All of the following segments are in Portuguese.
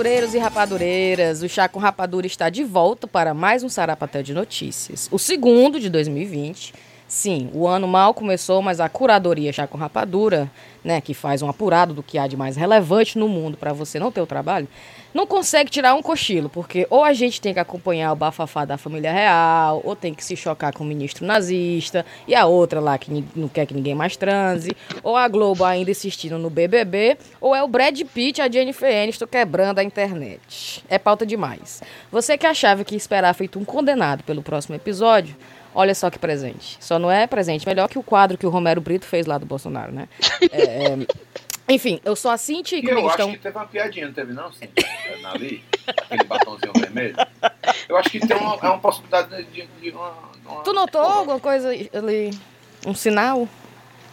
rapadureiros e rapadureiras, o Chá com Rapadura está de volta para mais um Sarapatel de Notícias. O segundo de 2020. Sim, o ano mal começou, mas a curadoria Chá com Rapadura, né, que faz um apurado do que há de mais relevante no mundo para você não ter o trabalho, não consegue tirar um cochilo, porque ou a gente tem que acompanhar o bafafá da família real, ou tem que se chocar com o ministro nazista, e a outra lá que não quer que ninguém mais transe, ou a Globo ainda insistindo no BBB, ou é o Brad Pitt e a Jennifer Aniston quebrando a internet. É pauta demais. Você que achava que esperar feito um condenado pelo próximo episódio, Olha só que presente. Só não é presente melhor que o quadro que o Romero Brito fez lá do Bolsonaro, né? É, é, enfim, eu sou a Cintia e, e eu estão... acho que teve uma piadinha, não teve não, Cintia? Ali, aquele batomzinho vermelho. Eu acho que tem uma, é uma possibilidade de, de uma, uma... Tu notou alguma coisa ali? Um sinal?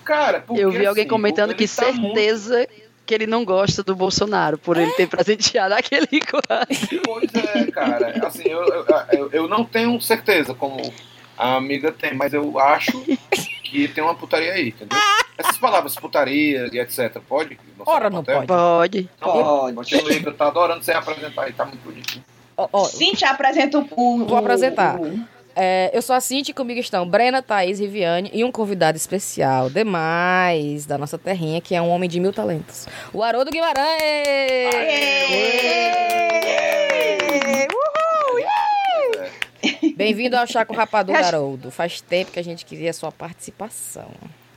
Cara, porque, Eu vi alguém assim, comentando que tá certeza... Muito que ele não gosta do Bolsonaro, por ele ter presenteado aquele quadro. Pois é, cara. Assim, eu, eu, eu, não tenho certeza como a amiga tem, mas eu acho que tem uma putaria aí, entendeu? Essas palavras putaria e etc. Pode? Ora, não pode. Pode. Não, pode. Continue, eu tô adorando você apresentar aí, tá muito bonitinho. Oh, oh. Cintia, apresenta o. Vou apresentar. É, eu sou a Cintia e comigo estão Brena, Thaís, Riviane e um convidado especial demais da nossa terrinha, que é um homem de mil talentos. O Haroldo Guimarães! Aê! Aê! Uhul! Bem-vindo ao Chaco Rapador, Haroldo. Faz tempo que a gente queria a sua participação.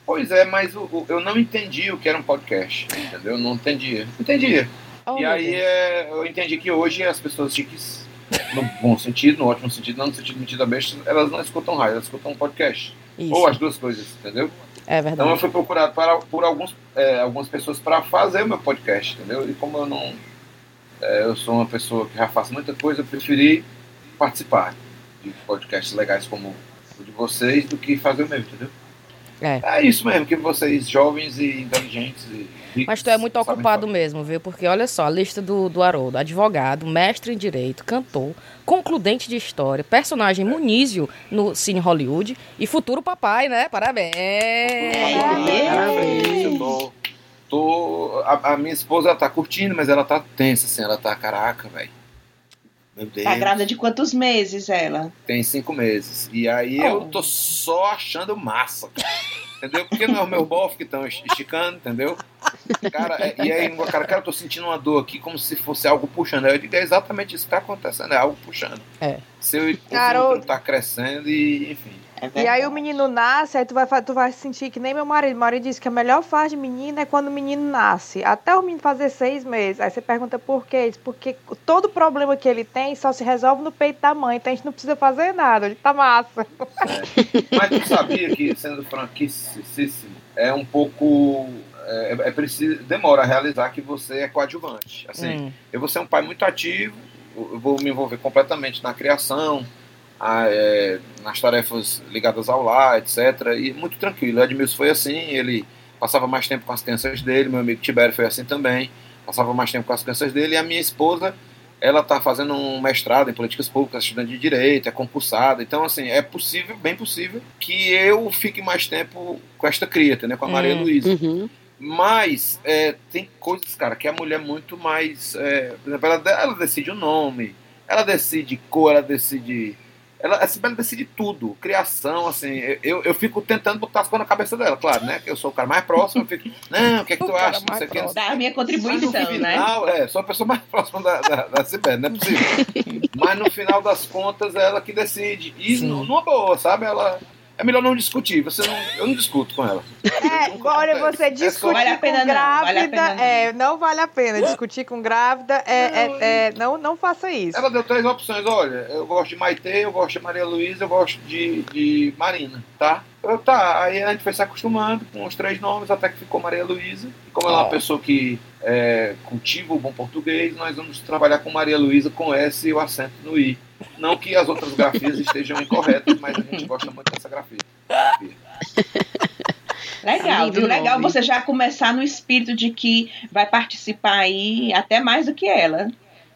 Pois é, mas o, o, eu não entendi o que era um podcast, entendeu? Eu não entendia. Entendia. Oh, e aí é, eu entendi que hoje as pessoas chiques, no bom sentido, no ótimo sentido, não no sentido mentira besta, elas não escutam rádio, elas escutam podcast. Isso. Ou as duas coisas, entendeu? É verdade. Então eu fui procurado para, por alguns, é, algumas pessoas para fazer o meu podcast, entendeu? E como eu não. É, eu sou uma pessoa que já faço muita coisa, eu preferi participar de podcasts legais como o de vocês do que fazer o meu, entendeu? É. é isso mesmo, que vocês, jovens e inteligentes e ricos, Mas tu é muito ocupado falar. mesmo, viu? Porque olha só, a lista do, do Haroldo, advogado, mestre em direito, cantor, concludente de história, personagem é. Munísio no Cine Hollywood e futuro papai, né? Parabéns! Parabéns! Parabéns. Eu tô, tô a, a, minha esposa ela tá curtindo, mas ela tá tensa, assim, ela tá, caraca, velho meu Deus. Tá grávida de quantos meses ela? Tem cinco meses. E aí oh. eu tô só achando massa. entendeu? Porque não é o meu bofe que estão esticando, entendeu? Cara, é, e aí, cara, cara, eu tô sentindo uma dor aqui como se fosse algo puxando. Eu digo, é exatamente isso que tá acontecendo, é algo puxando. É. Seu útero tá crescendo e, enfim. É e aí o menino nasce, aí tu vai, tu vai sentir que nem meu marido. Meu marido disse que a melhor fase de menino é quando o menino nasce. Até o menino fazer seis meses. Aí você pergunta por quê? Porque todo problema que ele tem só se resolve no peito da mãe. Então a gente não precisa fazer nada. Ele tá massa. É. Mas tu sabia que, sendo franquíssimo, é um pouco é, é, preciso demora a realizar que você é coadjuvante. Assim, hum. eu vou ser um pai muito ativo, eu vou me envolver completamente na criação, a, é, nas tarefas ligadas ao lar, etc. E muito tranquilo. O Edmilson foi assim, ele passava mais tempo com as crianças dele, meu amigo Tibério foi assim também, passava mais tempo com as crianças dele, e a minha esposa, ela está fazendo um mestrado em políticas públicas, estudante de direito, é concursada, então assim, é possível, bem possível, que eu fique mais tempo com esta cria, né, com a Maria hum, Luísa. Uhum. Mas é, tem coisas, cara, que a mulher é muito mais. É, por exemplo, ela, ela decide o nome, ela decide cor, ela decide ela, a Sibeli decide tudo, criação, assim, eu, eu fico tentando botar as coisas na cabeça dela, claro, né? Que eu sou o cara mais próximo, eu fico, não, o que é que tu acha? Não sei que, Dá a minha contribuição, né? Final, é, sou a pessoa mais próxima da, da, da Sibeli, não é possível. Mas no final das contas, é ela que decide. E numa boa, sabe? Ela é melhor não discutir. Você não, eu não discuto com ela. É, olha, você é discutir vale com grávida, não, vale não. É, não vale a pena. Discutir com grávida, é, não, é, é, não, não faça isso. Ela deu três opções. Olha, eu gosto de Maite, eu gosto de Maria Luísa, eu gosto de, de Marina, tá? Eu, tá, aí a gente foi se acostumando com os três nomes até que ficou Maria Luísa. E como ela é uma pessoa que é, cultiva o bom português, nós vamos trabalhar com Maria Luísa com S e o acento no I. Não que as outras grafias estejam incorretas, mas a gente gosta muito dessa grafia. Legal, viu? Legal você já começar no espírito de que vai participar aí até mais do que ela.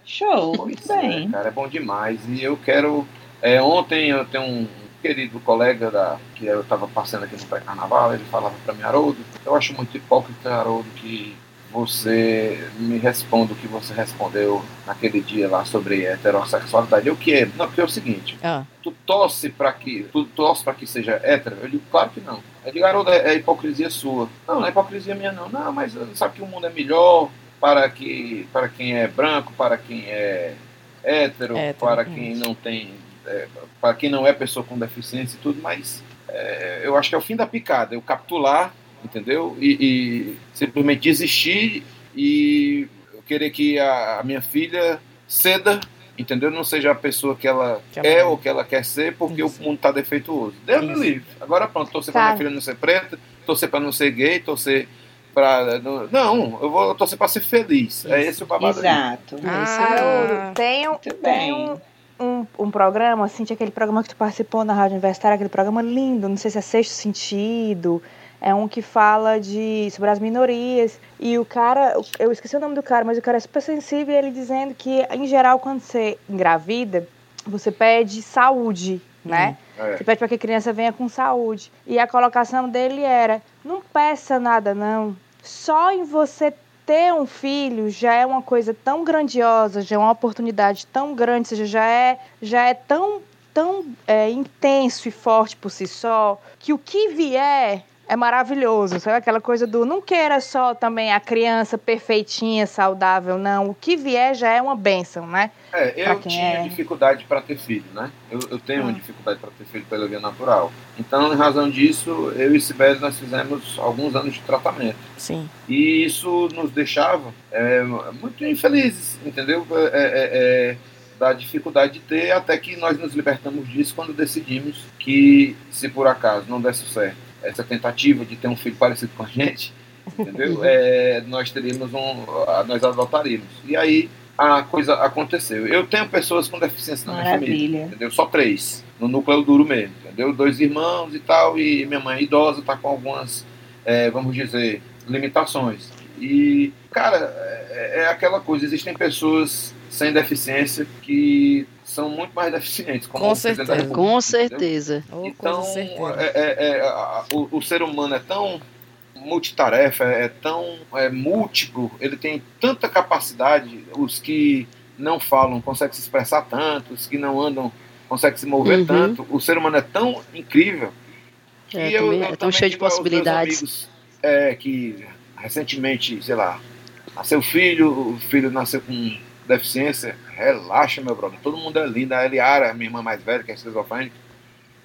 Show, pois bem. É, cara, é bom demais. E eu quero. É, ontem eu tenho um querido colega da, que eu estava passando aqui no pré-carnaval, ele falava para mim, Haroldo, eu acho muito hipócrita, Haroldo, que você me responda o que você respondeu naquele dia lá sobre heterossexualidade. O que é? Não, porque é o seguinte, Ah, tu torce para que tu torce para que seja hétero? Eu digo, claro que não. Eu digo, garoto, é, é hipocrisia sua. Não, não é hipocrisia minha não. Não, mas sabe que o mundo é melhor para que para quem é branco, para quem é hétero, Hétero, para quem não tem é, para quem não é pessoa com deficiência e tudo, mas é, eu acho que é o fim da picada, eu capitular, entendeu? E, e simplesmente desistir e eu querer que a, a minha filha ceda, entendeu? Não seja a pessoa que ela Que é é. ou que ela quer ser, porque Isso. o mundo está defeituoso. Deus me Isso. livre. Agora pronto, torcer para Tá. minha filha não ser preta, torcer para não ser gay, torcer para não, eu vou torcer para ser feliz. É esse o babado. Exato. Haroldo, tem, um, Muito tem bem. um, um, um programa, assim, tinha aquele programa que tu participou na Rádio Universitária, aquele programa lindo, não sei se é Sexto Sentido, é um que fala de sobre as minorias. E o cara, eu esqueci o nome do cara, mas o cara é super sensível e ele dizendo que, em geral, quando você engravida, você pede saúde, né? É. Você pede para que a criança venha com saúde. E a colocação dele era: não peça nada, não. Só em você ter um filho já é uma coisa tão grandiosa, já é uma oportunidade tão grande, seja, já é, já é tão, tão é, intenso e forte por si só, que o que vier é maravilhoso. Sabe aquela coisa do não queira só também a criança perfeitinha, saudável, não. O que vier já é uma bênção, né? É, eu quem tinha é. dificuldade para ter filho, né? Eu, eu tenho uma Ah. dificuldade para ter filho pela via natural. Então, em razão disso, eu e Sibeli nós fizemos alguns anos de tratamento. sim. E isso nos deixava é, muito infelizes, entendeu? É, é, é, da dificuldade de ter, até que nós nos libertamos disso quando decidimos que, se por acaso não desse certo essa tentativa de ter um filho parecido com a gente, entendeu? É, nós teríamos um, nós adotaríamos. E aí a coisa aconteceu. Eu tenho pessoas com deficiência na minha família Maravilha. entendeu? Só três, no núcleo duro mesmo, entendeu? Dois irmãos e tal, e minha mãe é idosa, tá com algumas, é, vamos dizer, limitações. E, cara, é, é aquela coisa, existem pessoas sem deficiência que são muito mais deficientes. Como Com o presidente da certeza. República, Com certeza. Oh, Então, certeza. é, é, é, a- o, o ser humano é tão multitarefa, é tão é, múltiplo, ele tem tanta capacidade, os que não falam conseguem se expressar tanto, os que não andam conseguem se mover Uhum. tanto. O ser humano é tão incrível que É, eu, também- eu é tão cheio de possibilidades. amigos, é, que recentemente, sei lá, nasceu filho, o filho nasceu com deficiência, relaxa, meu brother. Todo mundo é lindo. A Eliara, minha irmã mais velha, que é esquizofrênica,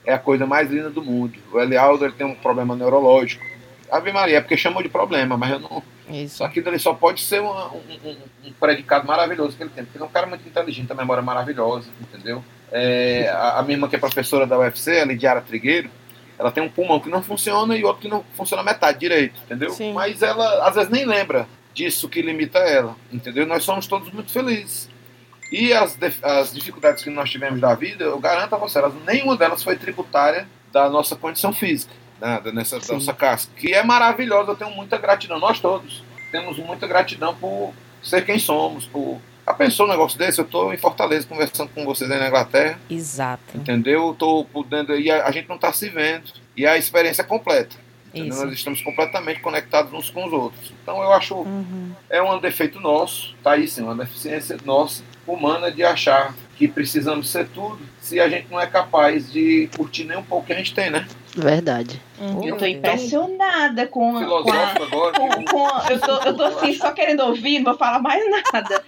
é a coisa mais linda do mundo. O Elialdo ele tem um problema neurológico. Ave Maria, é porque chamou de problema, mas eu não. Isso. Só que ele só pode ser um, um- um predicado maravilhoso que ele tem, porque ele é um cara muito inteligente, a memória é maravilhosa, entendeu? É, a, a minha irmã, que é professora da UFC, a Lidiara Trigueiro, ela tem um pulmão que não funciona e outro que não funciona metade direito, entendeu? Sim. Mas ela, às vezes, nem lembra disso que limita ela, entendeu? Nós somos todos muito felizes. E as, as dificuldades que nós tivemos da vida, eu garanto a você, elas, nenhuma delas foi tributária da nossa condição física, né, nessa, Sim. nossa casca, que é maravilhosa, eu tenho muita gratidão, nós todos temos muita gratidão por ser quem somos, por... Já pensou um negócio desse? Eu estou em Fortaleza conversando com vocês aí na Inglaterra, Exato. entendeu? Estou podendo... E a, a gente não está se vendo. E a experiência é completa. Nós estamos completamente conectados uns com os outros. Então eu acho Uhum. é um defeito nosso, tá aí sim, uma deficiência nossa, humana, de achar que precisamos ser tudo, se a gente não é capaz de curtir nem um pouco que a gente tem, né? Verdade. Uhum. Eu tô Então, impressionada com, a- com a. Filosófico agora. Com, com a- eu, tô, eu tô assim, só querendo ouvir, não vou falar mais nada.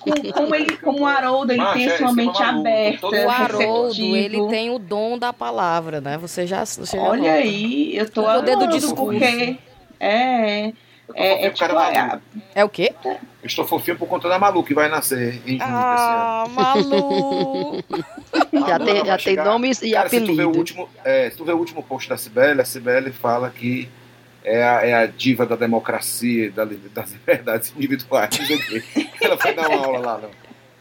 Com, como, ele, como o Haroldo ele Macho, tem é, a sua é mente maluco, aberta. O Haroldo, ele tem o dom da palavra, né? Você já, você já Olha nota. aí, eu tô O poder do discurso. porque é, tô é, é tipo, Malu. É o quê? Eu estou fofinho por conta da Malu, que vai nascer em junho Ah, Malu! desse ano. Já Malu, tem, já tem nomes e Cara, se tu, vê o apelido. último, é, se tu vê o último post da Cibele, a Cibele fala que é a, é a diva da democracia, da, das liberdades individuais. ela foi dar uma aula lá no,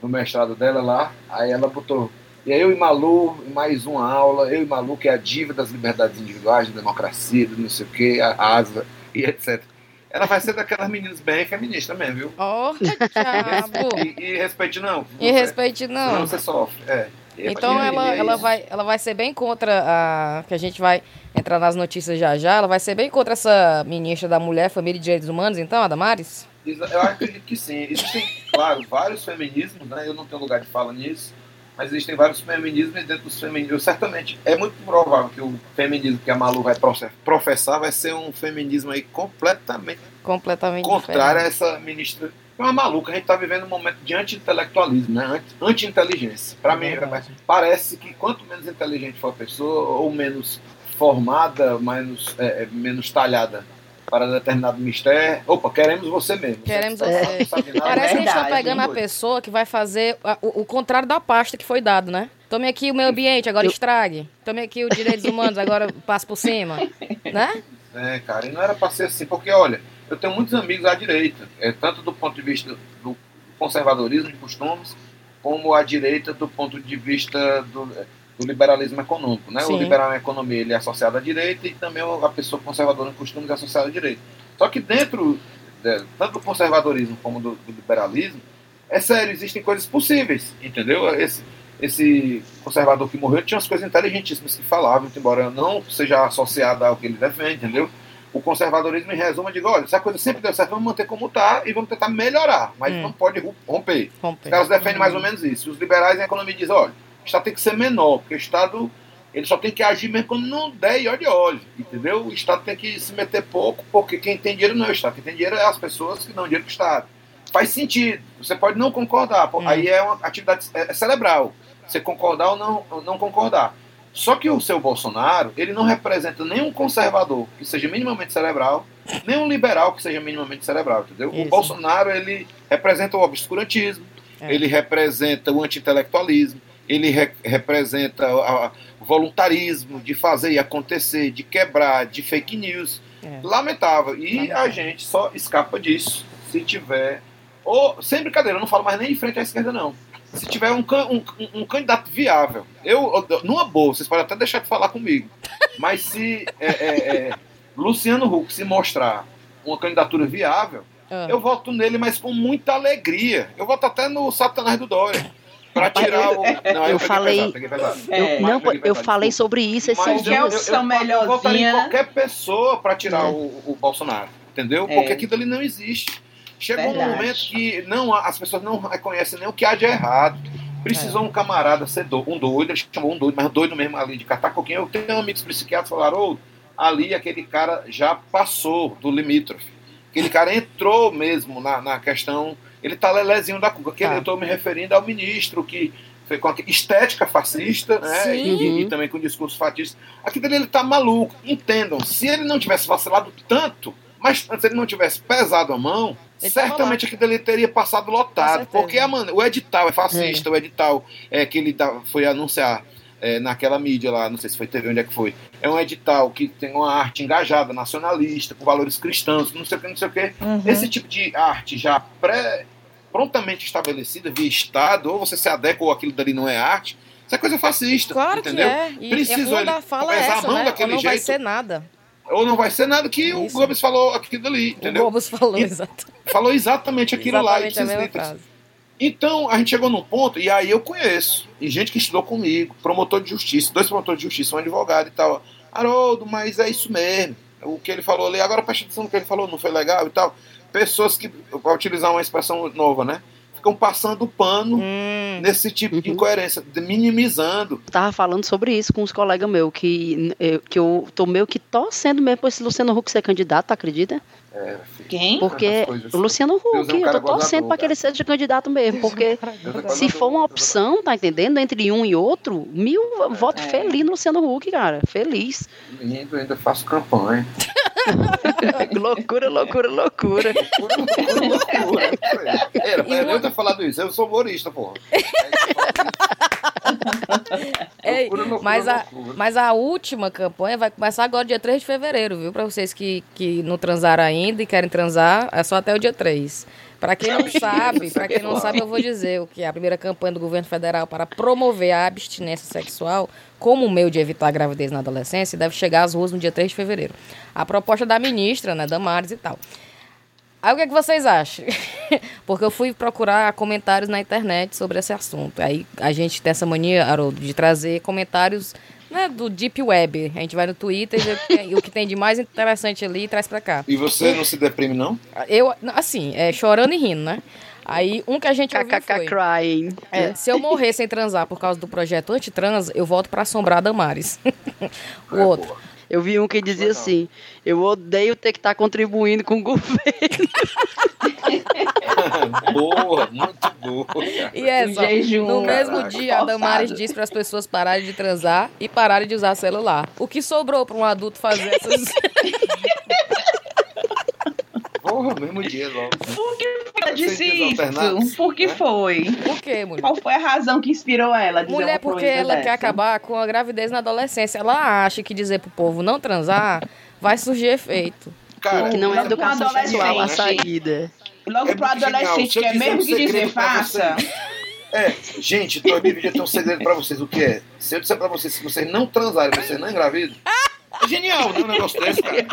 no mestrado dela lá, aí ela botou. E aí eu e Malu, mais uma aula, eu e Malu, que é a diva das liberdades individuais, da democracia, do não sei o quê, a asa e etc. Ela vai ser daquelas meninas bem feministas mesmo, viu? Ó, diabo! E, e respeite não. E respeite Senão não. você sofre. É. Então ela, é ela, vai, ela vai ser bem contra a. Que a gente vai entrar nas notícias já já. Ela vai ser bem contra essa ministra da Mulher, Família e Direitos Humanos, então, a Damares? Eu acredito que sim. Existem, claro, vários feminismos, né? Eu não tenho lugar de fala nisso, mas existem vários feminismos e dentro dos feminismos, certamente, é muito provável que o feminismo que a Malu vai professar vai ser um feminismo aí completamente, completamente contrário diferente. a essa ministra. É uma maluca, a gente está vivendo um momento de anti-intelectualismo, né? anti-inteligência. Para é mim, parece que quanto menos inteligente for a pessoa, ou menos formada, menos, é, é menos talhada para determinado mistério. Opa, queremos você mesmo. Queremos você. É. Parece que a gente está pegando a pessoa que vai fazer o, o, contrário da pasta que foi dado, né? Tome aqui o meio ambiente, agora estrague. Tome aqui os direitos humanos, agora passe por cima. Né? É, cara, e não era para ser assim, porque olha, eu tenho muitos amigos à direita, é, tanto do ponto de vista do conservadorismo de costumes, como à direita do ponto de vista do do liberalismo econômico. Né? O liberalismo economia ele é associado à direita e também a pessoa conservadora em costumes é associada à direita. Só que dentro de, tanto do conservadorismo como do, do, liberalismo, é sério, existem coisas possíveis, entendeu? Esse, esse conservador que morreu tinha umas coisas inteligentíssimas que falavam, embora não seja associada ao que ele defende, entendeu? O conservadorismo, em resumo, digo, olha, se a coisa sempre deu certo, vamos manter como está e vamos tentar melhorar, mas hum. não pode romper. romper. Os caras defendem mais ou menos isso. Os liberais em economia dizem, olha, o Estado tem que ser menor, porque o Estado ele só tem que agir mesmo quando não der e olha olho, entendeu? O Estado tem que se meter pouco, porque quem tem dinheiro não é o Estado, quem tem dinheiro é as pessoas que dão dinheiro para o Estado. Faz sentido, você pode não concordar, hum. aí é uma atividade é, é cerebral, você concordar ou não, ou não concordar. Só que o seu Bolsonaro, ele não representa nenhum conservador que seja minimamente cerebral, nem um liberal que seja minimamente cerebral, entendeu? Isso. O Bolsonaro, ele representa o obscurantismo, é. ele representa o anti-intelectualismo, ele re representa o voluntarismo de fazer e acontecer, de quebrar, de fake news. É. Lamentável. E Lamentável. a gente só escapa disso se tiver. Ou, sem brincadeira, eu não falo mais nem de frente à esquerda, não. Se tiver um, um, um candidato viável, eu, numa boa, vocês podem até deixar de falar comigo, mas se é, é, é Luciano Huck se mostrar uma candidatura viável, ah. eu voto nele, mas com muita alegria. Eu voto até no Satanás do Dória para tirar o. Não, eu, eu falei. Pesado. É. Eu, não, eu falei sobre isso esse Mas dia. Eu, eu, eu votaria em qualquer pessoa para tirar é. o, o, Bolsonaro, entendeu? É. Porque aquilo ali não existe. Chegou Verdade. um momento que não, as pessoas não reconhecem nem o que há de errado. Precisou é. um camarada ser do, um doido, ele chamou um doido, mas doido mesmo ali de catar coquinho. Eu tenho amigos psiquiatras que falaram, oh, ali aquele cara já passou do limítrofe. Aquele cara entrou mesmo na, na questão ele tá lelezinho da cuca. Que tá. eu estou me referindo ao ministro que foi com a estética fascista, né? E, e, uhum. também com discurso fascista. Aqui dele ele tá maluco. Entendam, se ele não tivesse vacilado tanto, mas se ele não tivesse pesado a mão, ele certamente aqui dele teria passado lotado. Porque a, mano, o edital é fascista, é. o edital é que ele foi anunciar é, naquela mídia lá, não sei se foi TV, onde é que foi. É um edital que tem uma arte engajada, nacionalista, com valores cristãos, não sei o que, não sei o que. Uhum. Esse tipo de arte já pré prontamente estabelecida via Estado, ou você se adequa ou aquilo dali não é arte, isso é coisa fascista. Claro entendeu? que é. E Precisou ele fala pesar essa, a mão né? daquele ou não jeito. vai ser nada. Ou não vai ser nada que isso. o Gomes falou aquilo dali, entendeu? O Gomes falou, exato. Falou exatamente aquilo exatamente lá. E a Então, a gente chegou num ponto, e aí eu conheço, e gente que estudou comigo, promotor de justiça, dois promotores de justiça, um advogado e tal. Haroldo, mas é isso mesmo. O que ele falou ali, agora presta atenção no que ele falou, não foi legal e tal pessoas que, para utilizar uma expressão nova, né? Ficam passando pano hum. nesse tipo de uhum. incoerência, minimizando. Eu tava falando sobre isso com uns colegas meus, que, eu, que eu tô meio que torcendo mesmo pra esse Luciano Huck ser candidato, acredita? É, Quem? Porque o Luciano Huck, é um eu tô torcendo para que ele seja candidato mesmo, porque é se for uma opção, tá entendendo, entre um e outro, mil votos é. feliz no Luciano Huck, cara, feliz. Lindo, ainda faço campanha. loucura, loucura, loucura. loucura, loucura. Era, pra eu ter falado isso, eu sou humorista, porra. Ei, mas, a, mas a última campanha vai começar agora dia 3 de fevereiro, viu? Para vocês que, que não transaram ainda e querem transar, é só até o dia 3. Para quem não sabe, para quem não sabe, eu vou dizer o que é a primeira campanha do governo federal para promover a abstinência sexual como meio de evitar a gravidez na adolescência deve chegar às ruas no dia 3 de fevereiro. A proposta da ministra, né, Damares e tal. Aí o que, é que vocês acham? Porque eu fui procurar comentários na internet sobre esse assunto. Aí a gente tem essa mania, Haroldo, de trazer comentários né, do Deep Web. A gente vai no Twitter e o que tem, o de mais interessante ali traz pra cá. E você não se deprime, não? Eu, assim, é, chorando e rindo, né? Aí, um que a gente ouviu foi... crying. É, se eu morrer sem transar por causa do projeto antitrans, eu volto pra assombrar Damares. o é, outro. Eu vi um que dizia assim: eu odeio ter que estar tá contribuindo com o governo. boa, muito boa. E é só, jejum, no mesmo dia, a Damares disse para as pessoas pararem de transar e pararem de usar celular. O que sobrou para um adulto fazer essas. Porra, mesmo dia logo. Por que ela disse isso? Por que né? foi? Por que, mulher? Qual foi a razão que inspirou ela? A mulher, porque ela dessa? quer acabar com a gravidez na adolescência. Ela acha que dizer pro povo não transar vai surgir efeito. Cara, que não é educação sexual a saída. Logo é pro adolescente, que é mesmo que dizer faça. É, gente, 2020 tem um segredo pra vocês. O que é? Se eu disser pra vocês que vocês não transarem, vocês não engravidam. É genial, né? Um negócio desse, cara.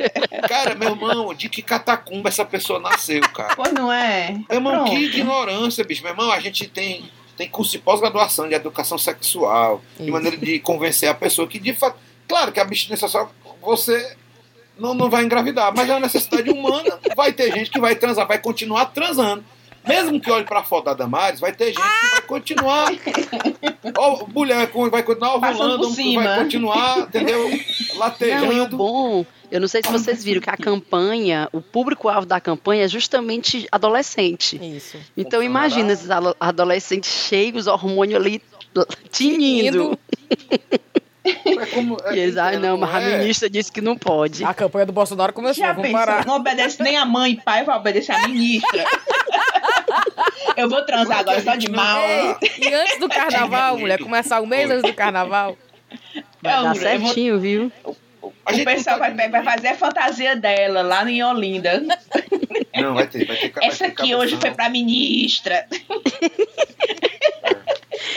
Cara, meu irmão, de que catacumba essa pessoa nasceu, cara? Pois não é? Meu irmão, Pronto. que ignorância, bicho. Meu irmão, a gente tem, tem curso de pós-graduação de educação sexual, Isso. de maneira de convencer a pessoa que, de fato. Claro que a abstinência só você não, não vai engravidar, mas é uma necessidade humana. Vai ter gente que vai transar, vai continuar transando. Mesmo que olhe para a foto da Damares, vai ter gente que vai continuar. Ó, mulher vai continuar ovulando, vai continuar, entendeu? Latejando. Não, e o bom, eu não sei se vocês viram que a campanha, o público-alvo da campanha é justamente adolescente. Isso. Então imagina esses adolescentes cheios, hormônio ali tinindo. É como, é, eles, ah, não, mas é. a ministra disse que não pode. A campanha do Bolsonaro começou, Já vamos pensou, parar. Não obedece nem a mãe e pai, vai obedecer a ministra. Eu vou transar agora só de mal. e antes do carnaval, mulher, começar o mês antes do carnaval. Vai dar certinho, vou... viu? O pessoal vai, vai fazer a fantasia dela lá em Olinda. Não, vai ter, vai ter Essa vai aqui hoje foi pra ministra.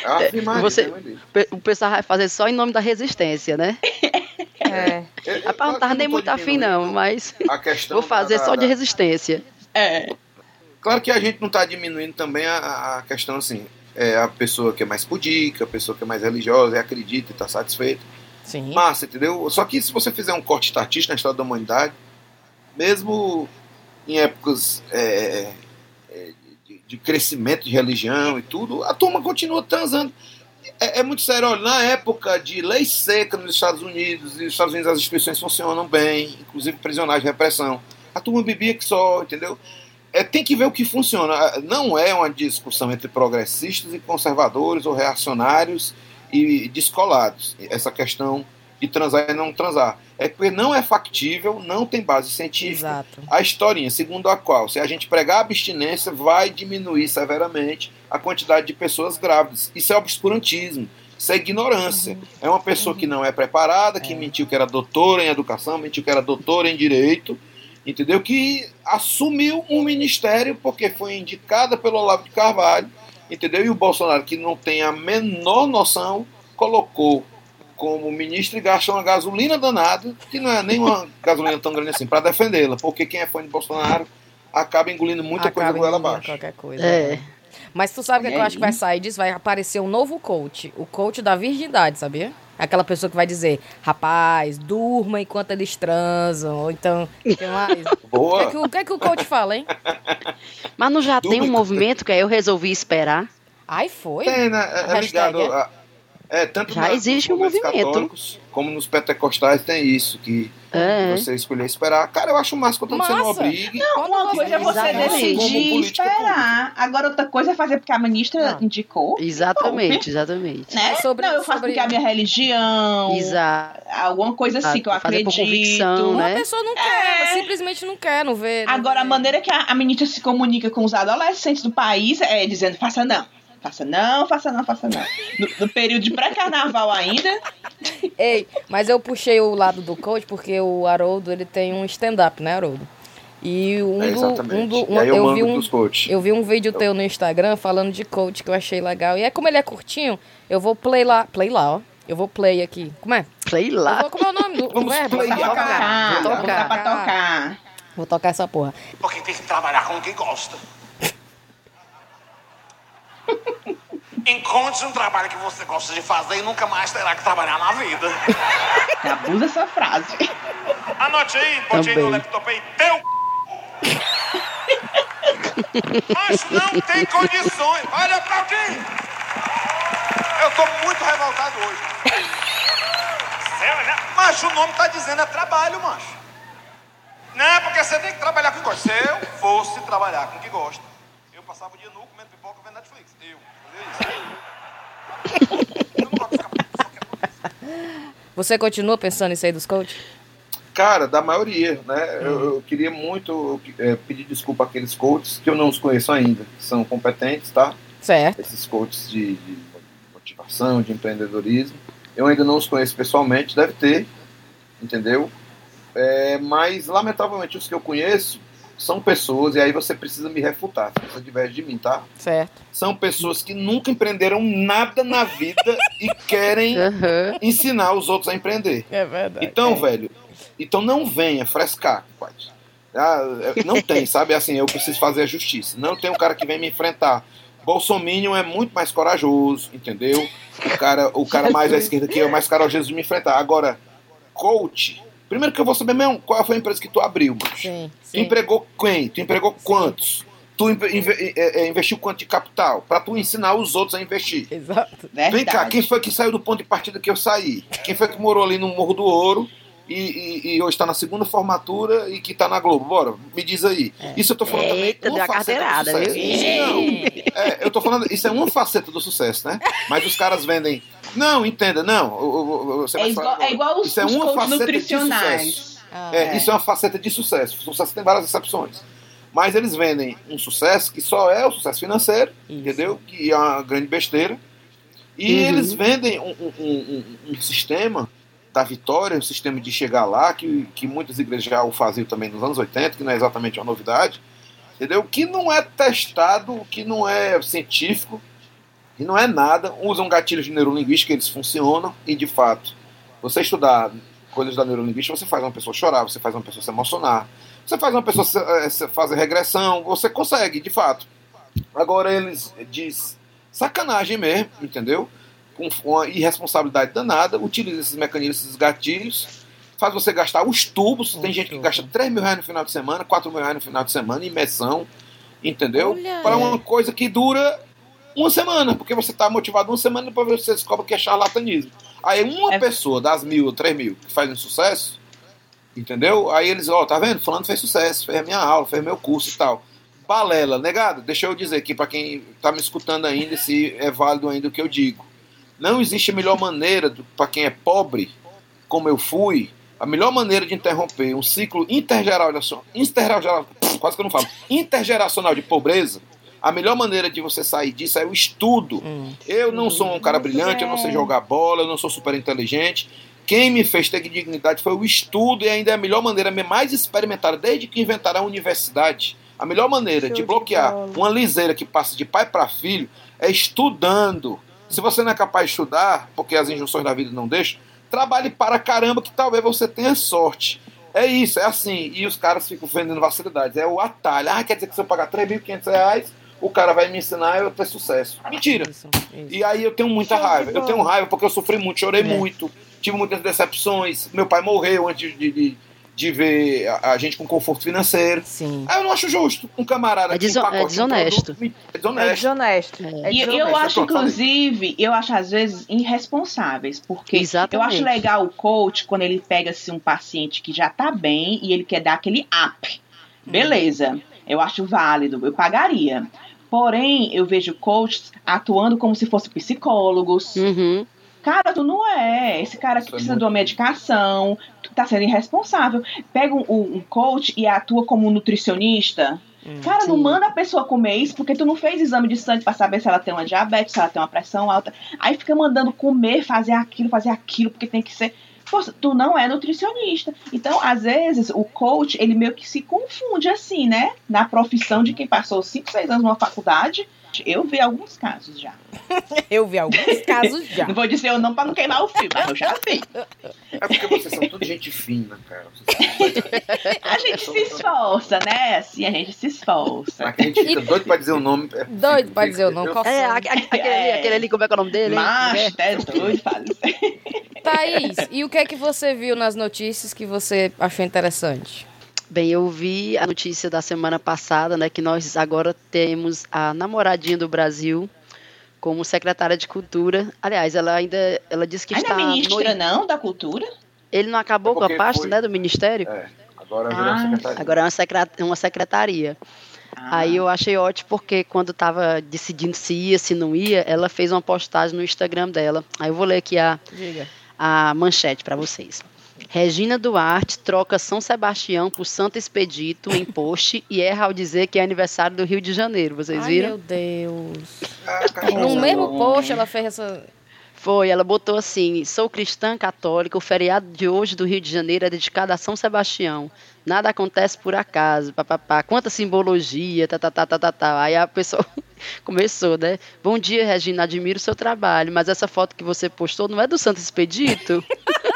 É. Ah, Você, o pessoal vai fazer só em nome da resistência, né? É. Eu, eu, não tava nem muito afim, não, mas vou fazer da, só de resistência. É. Claro que a gente não está diminuindo também a, a, questão assim. É a pessoa que é mais pudica, a pessoa que é mais religiosa, acredita e está satisfeita. Sim. Massa, entendeu? Só que se você fizer um corte estatístico na história da humanidade, mesmo em épocas é, é, de, de, crescimento de religião e tudo, a turma continua transando. É, é, muito sério, olha, na época de lei seca nos Estados Unidos, e nos Estados Unidos as instituições funcionam bem, inclusive prisionais de repressão. A turma bebia que só, entendeu? É, tem que ver o que funciona. Não é uma discussão entre progressistas e conservadores ou reacionários e descolados. Essa questão de transar e não transar. É porque não é factível, não tem base científica. Exato. A historinha, segundo a qual, se a gente pregar a abstinência, vai diminuir severamente a quantidade de pessoas grávidas. Isso é obscurantismo. Isso é ignorância. Uhum. É uma pessoa uhum. que não é preparada, que é. mentiu que era doutora em educação, mentiu que era doutora em direito, entendeu? Que assumiu um ministério porque foi indicada pelo Olavo de Carvalho entendeu? E o Bolsonaro, que não tem a menor noção, colocou como ministro e gastou uma gasolina danada, que não é nem uma gasolina tão grande assim, para defendê-la, porque quem é fã de Bolsonaro acaba engolindo muita acaba coisa ela abaixo. Qualquer coisa. É. Mas tu sabe o que, é, eu acho que vai sair disso? Vai aparecer um novo coach, o coach da virgindade, sabia? Aquela pessoa que vai dizer, rapaz, durma enquanto eles transam, ou então, que mais? Boa. O que, é que, o, que, é que o coach fala, hein? Mas não já tem um movimento que aí eu resolvi esperar? Ai, foi? Tem, né? É, é ligado a, é, tanto Já existe um movimento. Como nos pentecostais tem isso, que é. você escolher esperar. Cara, eu acho massa quando você não obrigue. Não, uma coisa é você decidir esperar. Agora, outra coisa é fazer porque a ministra não. indicou. Exatamente, exatamente. Né? Sobre, não, eu faço sobre... porque é a minha religião. Exato. Alguma coisa assim que eu acredito. Por convicção, né? A pessoa não quer, ela simplesmente não quer, não vê. Não Agora, vê. a maneira que a, a ministra se comunica com os adolescentes do país é dizendo, faça não Faça não, faça não, faça não. No, no período de pré-carnaval ainda. Ei, mas eu puxei o lado do coach porque o Haroldo, ele tem um stand-up, né, Haroldo? E um é, do, um do um, eu, eu vi um, eu vi um vídeo teu no Instagram falando de coach que eu achei legal. E é como ele é curtinho, eu vou play lá, play lá, ó. Eu vou play aqui. Como é? Play lá. Vou, como é o nome do, Vamos verbo? Play tocar. Tocar. Vou tocar. Pra tocar. Vou tocar essa porra. Porque tem que trabalhar com quem gosta. Encontre um trabalho que você gosta de fazer e nunca mais terá que trabalhar na vida. Abusa essa frase. Anote aí, bote aí no laptop aí, teu Mas não tem condições. Olha pra aqui. Eu tô muito revoltado hoje. Sério, né? Mas o nome tá dizendo é trabalho, macho. Não, porque você tem que trabalhar com o que gosta. Se eu fosse trabalhar com o que gosta, eu passava o dia nu comendo pipoca vendo Netflix. Você continua pensando em sair dos coaches? Cara, da maioria, né? Eu, eu queria muito é, pedir desculpa àqueles coaches que eu não os conheço ainda, que são competentes, tá? Certo. Esses coaches de, de motivação, de empreendedorismo. Eu ainda não os conheço pessoalmente, deve ter, entendeu? É, mas, lamentavelmente, os que eu conheço são pessoas, e aí você precisa me refutar, se você tiver de mim, tá? Certo. São pessoas que nunca empreenderam nada na vida e querem uhum. ensinar os outros a empreender. É verdade. Então, é. velho, então não venha frescar, pai. Ah, não tem, sabe? Assim, eu preciso fazer a justiça. Não tem um cara que vem me enfrentar. Bolsominion é muito mais corajoso, entendeu? O cara, o cara mais à esquerda que eu, mais corajoso de me enfrentar. Agora, coach, Primeiro que eu vou saber mesmo qual foi a empresa que tu abriu, mano. Sim, sim. Tu empregou quem? Tu empregou sim. quantos? Tu é, é, investiu quanto de capital? Para tu ensinar os outros a investir. Exato. Verdade. Vem cá, quem foi que saiu do ponto de partida que eu saí? Quem foi que morou ali no Morro do Ouro e, e, e hoje está na segunda formatura e que está na Globo? Bora, me diz aí. É. Isso eu tô falando Eita, também. Uma faceta do sucesso. Isso, não, é, eu tô falando, isso é uma faceta do sucesso, né? Mas os caras vendem não, entenda, não. Você é, igual, é igual os, isso é uma faceta nutricionais. Ah, é, é. Isso é uma faceta de sucesso. O sucesso tem várias exceções. Mas eles vendem um sucesso que só é o sucesso financeiro, isso. entendeu? Que é uma grande besteira. E uhum. eles vendem um, um, um, um, sistema da vitória, um sistema de chegar lá, que, que muitas igrejas já o faziam também nos anos 80, que não é exatamente uma novidade, entendeu? Que não é testado, que não é científico, e não é nada, usam gatilhos de neurolinguística, eles funcionam, e de fato, você estudar coisas da neurolinguística, você faz uma pessoa chorar, você faz uma pessoa se emocionar, você faz uma pessoa eh, fazer regressão, você consegue, de fato. Agora eles diz sacanagem mesmo, entendeu? Com uma irresponsabilidade danada, utiliza esses mecanismos, esses gatilhos, faz você gastar os tubos. Tem gente que gasta 3 mil reais no final de semana, 4 mil reais no final de semana, imersão, entendeu? Para uma coisa que dura uma semana, porque você está motivado uma semana para ver se você descobre que é charlatanismo. Aí uma é. pessoa das mil, três mil que fazem sucesso, entendeu? Aí eles, ó, oh, tá vendo? Falando fez sucesso, fez minha aula, fez meu curso e tal. Balela, negado, deixa eu dizer aqui para quem está me escutando ainda, se é válido ainda o que eu digo. Não existe a melhor maneira para quem é pobre, como eu fui, a melhor maneira de interromper um ciclo intergeracional, intergeracional quase que eu não falo, intergeracional de pobreza a melhor maneira de você sair disso é o estudo. Hum. Eu não sou um cara brilhante, eu não sei jogar bola, eu não sou super inteligente. Quem me fez ter dignidade foi o estudo e ainda é a melhor maneira, mais experimentada desde que inventaram a universidade. A melhor maneira de bloquear uma liseira que passa de pai para filho é estudando. Se você não é capaz de estudar, porque as injunções da vida não deixam, trabalhe para caramba que talvez você tenha sorte. É isso, é assim. E os caras ficam vendendo facilidades. É o atalho. Ah, quer dizer que se eu pagar 3.500 reais, o cara vai me ensinar eu ter sucesso. Mentira. Isso, isso. E aí eu tenho muita raiva. Eu tenho raiva porque eu sofri muito, chorei é. muito, tive muitas decepções. Meu pai morreu antes de, de, de ver a, a, gente com conforto financeiro. Sim. Aí eu não acho justo. Um camarada é, deso é desonesto. Um é desonesto. É desonesto. É. E eu acho, inclusive, eu acho às vezes irresponsáveis, porque Exatamente. eu acho legal o coach quando ele pega assim, um paciente que já tá bem e ele quer dar aquele up. Hum. Beleza. Eu acho válido, eu pagaria. Porém, eu vejo coaches atuando como se fossem psicólogos. Uhum. Cara, tu não é. Esse cara que precisa de uma medicação, tá sendo irresponsável. Pega um, um coach e atua como um nutricionista. Hum, cara, sim. não manda a pessoa comer isso porque tu não fez exame de sangue para saber se ela tem uma diabetes, se ela tem uma pressão alta. Aí fica mandando comer, fazer aquilo, fazer aquilo, porque tem que ser. Poxa, tu não é nutricionista. Então, às vezes, o coach, ele meio que se confunde assim, né? Na profissão de quem passou 5, 6 anos numa faculdade Eu vi alguns casos já. eu vi alguns casos já. Não vou dizer o nome pra não queimar o filme, mas eu já vi. É porque vocês são tudo gente fina, cara. a gente se esforça, né? Assim, a gente se esforça. Aqui a gente fica doido pra dizer o nome. É, doido pra dizer o nome. É, aquele, é. aquele ali, como é que é o nome dele? Mas, é doido, fala Thaís, e o que é que você viu nas notícias que você achou interessante? Bem, eu vi a notícia da semana passada, né, que nós agora temos a namoradinha do Brasil como secretária de cultura. Aliás, ela ainda, ela disse que ainda está é ministra no... não da cultura? Ele não acabou é com a pasta, foi... né, do ministério? É, agora ah. uma secretaria. Agora é uma, secret... uma secretaria. Ah. Aí eu achei ótimo porque quando estava decidindo se ia, se não ia, ela fez uma postagem no Instagram dela. Aí eu vou ler aqui a, a manchete para vocês. Regina Duarte troca São Sebastião por Santo Expedito em post e erra ao dizer que é aniversário do Rio de Janeiro. Vocês Ai, viram? Meu Deus. No mesmo post ela fez essa. Foi, ela botou assim: sou cristã católica, o feriado de hoje do Rio de Janeiro é dedicado a São Sebastião. Nada acontece por acaso, papapá. Quanta simbologia, tá, tá, tá, tá, tá, tá. Aí a pessoa começou, né? Bom dia, Regina, admiro o seu trabalho, mas essa foto que você postou não é do Santo Expedito?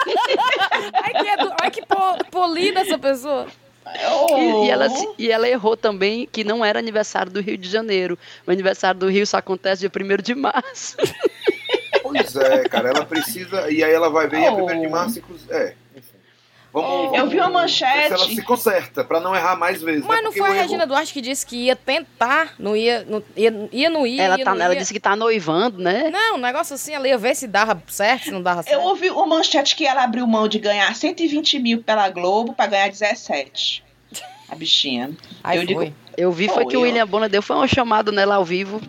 ai, que, é do, ai, que polida essa pessoa. E, e, ela, e ela errou também que não era aniversário do Rio de Janeiro. O aniversário do Rio só acontece dia 1 de março. Pois é, cara, ela precisa. E aí ela vai ver oh. e 1 de março, é. Vamos, eu vi uma manchete. ela se conserta, para não errar mais vezes. Mas né? não foi a Regina Duarte que disse que ia tentar, não ia, não ia, ia não ia. Ela, ia, tá, não ela ia. disse que tá noivando, né? Não, um negócio assim, ela ia ver se dava certo, se não dava certo. Eu ouvi uma manchete que ela abriu mão de ganhar 120 mil pela Globo para ganhar 17. A bichinha. Aí eu, foi. Digo, eu vi foi que o William Bonner deu foi um chamado nela ao vivo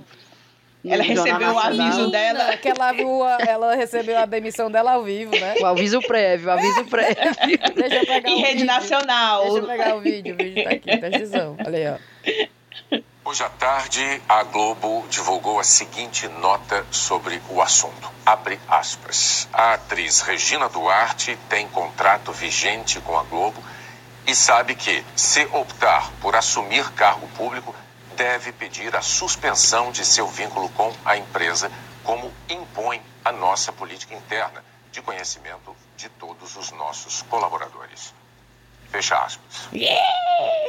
ela recebeu o aviso dela. Que ela, viu a, ela recebeu a demissão dela ao vivo, né? O aviso prévio, o aviso prévio. Deixa eu pegar em o rede vídeo. nacional. Deixa eu pegar o vídeo, o vídeo tá aqui, presta atenção. Olha aí, ó. Hoje à tarde, a Globo divulgou a seguinte nota sobre o assunto. Abre aspas. A atriz Regina Duarte tem contrato vigente com a Globo e sabe que, se optar por assumir cargo público, deve pedir a suspensão de seu vínculo com a empresa, como impõe a nossa política interna de conhecimento de todos os nossos colaboradores. Fecha aspas.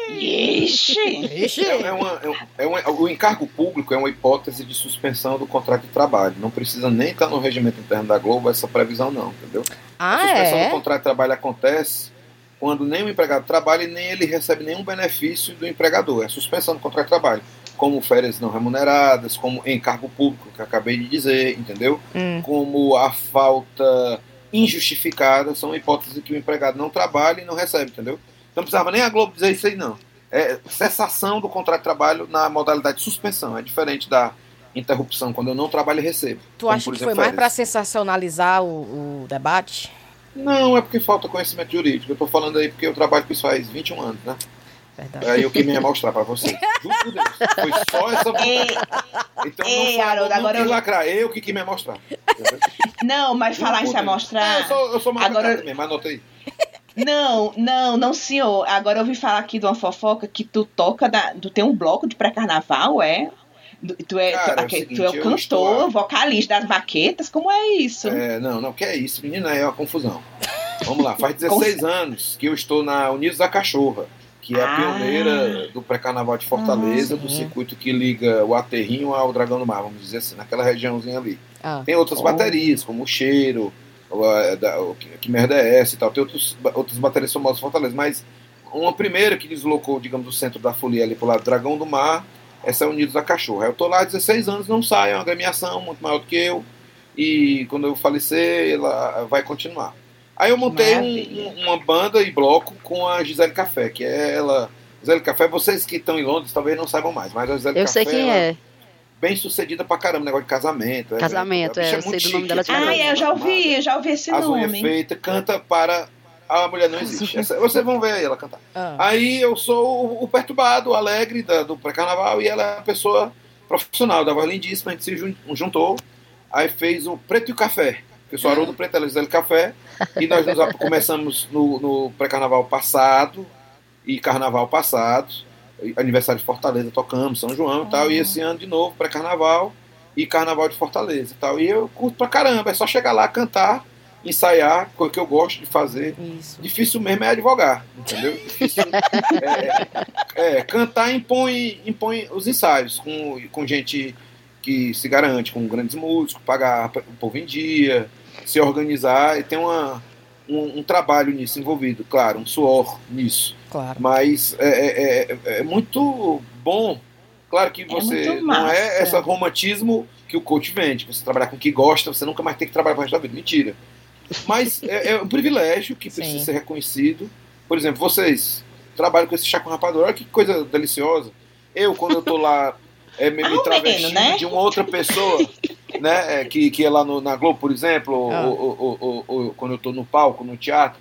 Ixi. Ixi. É, é, uma, é, uma, o encargo público é uma hipótese de suspensão do contrato de trabalho. Não precisa nem estar no regimento interno da Globo essa previsão, não, entendeu? Ah, a suspensão é? do contrato de trabalho acontece quando nem o empregado trabalha e nem ele recebe nenhum benefício do empregador. É suspensão do contrato de trabalho. Como férias não remuneradas, como encargo público, que acabei de dizer, entendeu? Hum. Como a falta injustificada, são hipóteses que o empregado não trabalha e não recebe, entendeu? Não precisava nem a Globo dizer isso aí, não. É cessação do contrato de trabalho na modalidade de suspensão. É diferente da interrupção, quando eu não trabalho e recebo. Tu como, acha que foi mais para sensacionalizar o, o debate? Não, é porque falta conhecimento jurídico. Eu tô falando aí porque eu trabalho com isso faz 21 anos, né? Verdade. Aí eu queria mostrar pra vocês. Juro Deus. Foi só essa Então Ei, não Haroldo, agora eu... lacrar. Eu que quis me mostrar. Não, mas falar isso é mostrar. eu sou, eu sou agora... também, mas anotei. Não, não, não, senhor. Agora eu ouvi falar aqui de uma fofoca que tu toca, da, tu tem um bloco de pré-carnaval, é? Tu é, Cara, tu, é, seguinte, tu é o cantor, estou... vocalista das baquetas, como é isso? É, não, não, que é isso, menina, é uma confusão. Vamos lá, faz 16 anos que eu estou na Unidos da Cachorra, que é a ah. pioneira do pré-carnaval de Fortaleza, ah, do circuito que liga o Aterrinho ao Dragão do Mar, vamos dizer assim, naquela regiãozinha ali. Ah. Tem outras oh. baterias, como o Cheiro, o, a, da, o que, merda é essa e tal, tem outros, outras baterias famosas de Fortaleza, mas uma primeira que deslocou, digamos, do centro da folia ali pro lado do Dragão do Mar, essa é Unidos da Cachorra. Eu tô lá há 16 anos, não sai, é uma agremiação muito maior do que eu. E quando eu falecer, ela vai continuar. Aí eu montei um, uma banda e bloco com a Gisele Café, que é ela. Gisele Café, vocês que estão em Londres talvez não saibam mais, mas a Gisele eu Café. Eu sei quem é. Bem sucedida pra caramba, negócio de casamento. Casamento, é, é, eu sei do nome dela. Ah, é, eu já ouvi, eu já ouvi esse As nome. As feita, canta para a mulher não existe. Essa, vocês vão ver ela cantar. Ah. Aí eu sou o, o perturbado, o alegre da, do pré-carnaval e ela é a pessoa profissional, da voz lindíssima. A gente se juntou, aí fez o Preto e o Café. Eu sou Haroldo Preto, ela Gisele Café. E nós começamos no, no pré-carnaval passado e carnaval passado. aniversário de Fortaleza, tocamos, São João e tal, e esse ano de novo, pré-carnaval e carnaval de Fortaleza e tal. E eu curto pra caramba, é só chegar lá, cantar, ensaiar, coisa que eu gosto de fazer. Isso. Difícil mesmo é advogar, entendeu? Difícil, é, é, cantar impõe, impõe os ensaios com, com gente que se garante, com grandes músicos, pagar o povo em dia, se organizar e tem uma, um, um, trabalho nisso envolvido, claro, um suor nisso. Claro. Mas é, é, é, é muito bom. Claro que é você não é esse romantismo que o coach vende. Você trabalhar com o que gosta, você nunca mais tem que trabalhar com o resto da vida. Mentira. Mas é, é um privilégio que precisa Sim. ser reconhecido. Por exemplo, vocês trabalham com esse chá com rapadura, olha que coisa deliciosa. Eu, quando eu tô lá é, me, me travestindo né? de uma outra pessoa, né? É, que, que é lá no, na Globo, por exemplo, ah. ou, ou, ou, quando eu tô no palco, no teatro.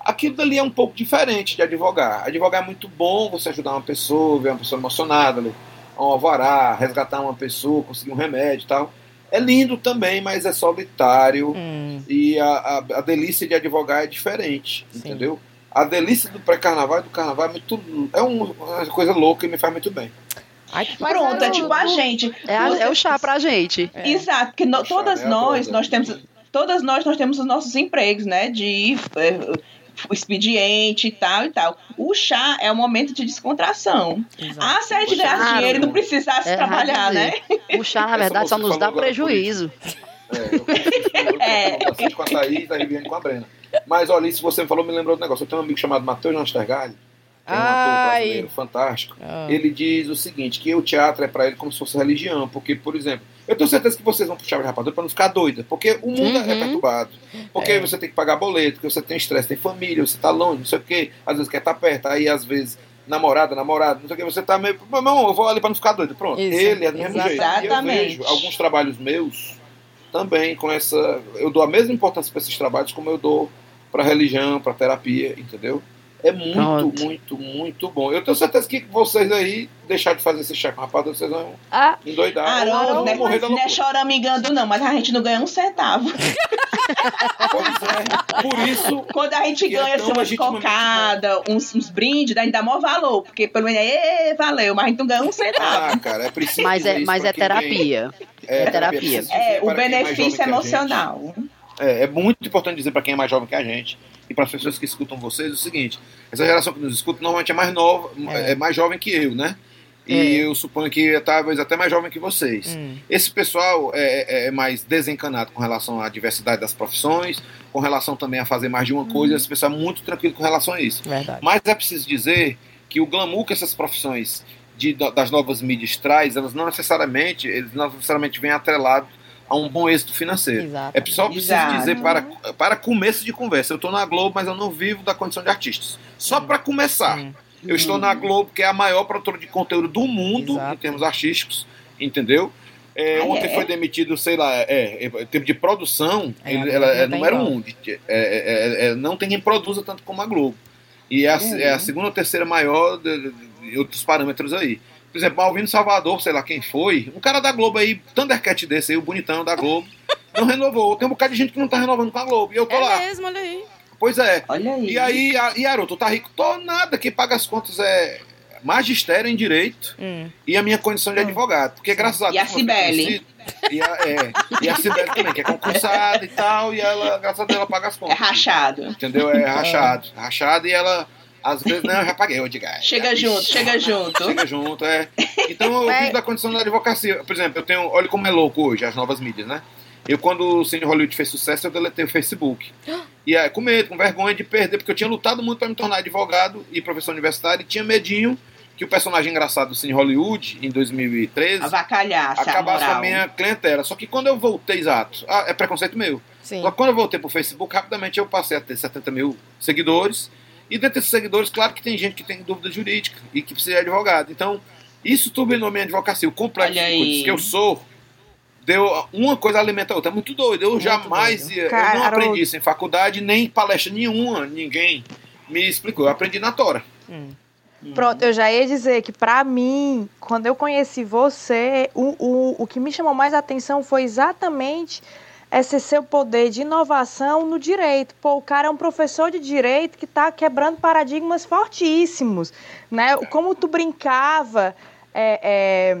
Aquilo dali é um pouco diferente de advogar. Advogar é muito bom você ajudar uma pessoa, ver uma pessoa emocionada, um alvará, resgatar uma pessoa, conseguir um remédio e tal. É lindo também, mas é solitário. Hum. E a, a, a, delícia de advogar é diferente, Sim. entendeu? A delícia do pré-carnaval e do carnaval é muito. É uma coisa louca e me faz muito bem. Ai, Pronto, é, é tipo a gente. É, a, é o chá pra gente. É. Exato, porque no, todas nós, nós temos. Todas nós, nós temos os nossos empregos, né? De é, expediente e tal e tal. O chá é um momento de descontração. Exato. Ah, se a gente ganhar dinheiro e não precisasse é trabalhar, né? O chá, na verdade, só nos dá prejuízo. É, eu, eu, eu, com a Thaís, a Riviane com a Brena. Mas olha, isso você falou, me lembrou do negócio. Eu tenho um amigo chamado Matheus Nastergalli, que é um ator brasileiro fantástico. Ah. Ele diz o seguinte, que o teatro é para ele como se fosse religião, porque, por exemplo, eu tenho certeza que vocês vão puxar o rapadura para não ficar doida, porque o mundo é uhum. é perturbado. Porque é. você tem que pagar boleto, porque você tem estresse, tem família, você tá longe, não sei o quê, às vezes quer estar tá perto, aí às vezes namorada, namorado, não sei o que, você tá meio. Não, eu vou ali para não ficar doido. Pronto. Isso. Ele é do mesmo jeito. E eu vejo alguns trabalhos meus também com essa. Eu dou a mesma importância para esses trabalhos como eu dou para religião, para terapia, entendeu? É muito, Pronto. muito, muito bom. Eu tenho certeza que vocês aí deixar de fazer esse chá com rapadura, vocês vão ah, endoidar. Arão, não, não, não é choramingando, não, mas a gente não ganha um centavo. pois é, por isso. Quando a gente ganha é assim, uma cocada, uns, uns brindes, a gente dá maior valor, porque pelo menos é, valeu, mas a gente não ganha um centavo. Ah, cara, é preciso. Mas é, mas é terapia. É, é terapia. É, o benefício é emocional. É, é muito importante dizer para quem é mais jovem que a gente e para as pessoas que escutam vocês o seguinte: essa geração que nos escuta normalmente é mais nova, é, é mais jovem que eu, né? E é. eu suponho que é talvez até mais jovem que vocês. Hum. Esse pessoal é, é, é, mais desencanado com relação à diversidade das profissões, com relação também a fazer mais de uma hum. coisa. Esse pessoal é muito tranquilo com relação a isso. Verdade. Mas é preciso dizer que o glamour que essas profissões de, das novas mídias traz, elas não necessariamente, eles não necessariamente vêm atrelados a um bom êxito financeiro. Exato. É só preciso Exato. dizer para, para começo de conversa. Eu estou na Globo, mas eu não vivo da condição de artistas. Só para começar. Eu estou na Globo, que é a maior produtora de conteúdo do mundo Exato. em termos artísticos, entendeu? É, ontem é. foi demitido, sei lá, é, é, tempo de produção, é, ele, ela é número um. De, é, é, é, não tem quem produza tanto como a Globo. E é a, uhum. é a segunda ou terceira maior de, de, de outros parâmetros aí por exemplo, Malvino Salvador, sei lá quem foi, um cara da Globo aí, Thundercat desse aí, o bonitão da Globo, não renovou. Tem um bocado de gente que não tá renovando com a Globo. E eu tô é lá. mesmo, olha aí. Pois é. Olha aí. E aí, a, e tá rico? Tô nada. Quem paga as contas é magistério em direito hum. e a minha condição de hum. advogado. Porque graças a Deus. E a Cibele. E a, é, e a Cibele também, que é concursada e tal, e ela, graças a Deus, ela paga as contas. É rachado. Entendeu? É rachado. Rachado e ela às vezes, não, eu já paguei o de gás. Chega junto, chega junto. Chega junto, é. Então eu fiz da condição da advocacia. Por exemplo, eu tenho. Olha como é louco hoje as novas mídias, né? Eu, quando o Cine Hollywood fez sucesso, eu deletei o Facebook. E aí, com medo, com vergonha de perder, porque eu tinha lutado muito para me tornar advogado e professor universitário e tinha medinho que o personagem engraçado do Cine Hollywood, em 2013, Avacalhasse acabasse com a minha clientela. Só que quando eu voltei, exato, ah, é preconceito meu. Sim. Só que quando eu voltei pro Facebook, rapidamente eu passei a ter 70 mil seguidores e dentre esses seguidores, claro que tem gente que tem dúvida jurídica e que precisa de advogado. Então, isso turbinou minha advocacia. O complexo que eu sou deu uma coisa alimenta a outra. É muito doido. Eu muito jamais doido. Ia, eu não aprendi isso em faculdade, nem em palestra nenhuma, ninguém me explicou. Eu aprendi na Tora. Hum. Pronto, eu já ia dizer que para mim, quando eu conheci você, o, o, o que me chamou mais atenção foi exatamente esse seu poder de inovação no direito. Pô, o cara é um professor de direito que está quebrando paradigmas fortíssimos, né? Como tu brincava é, é,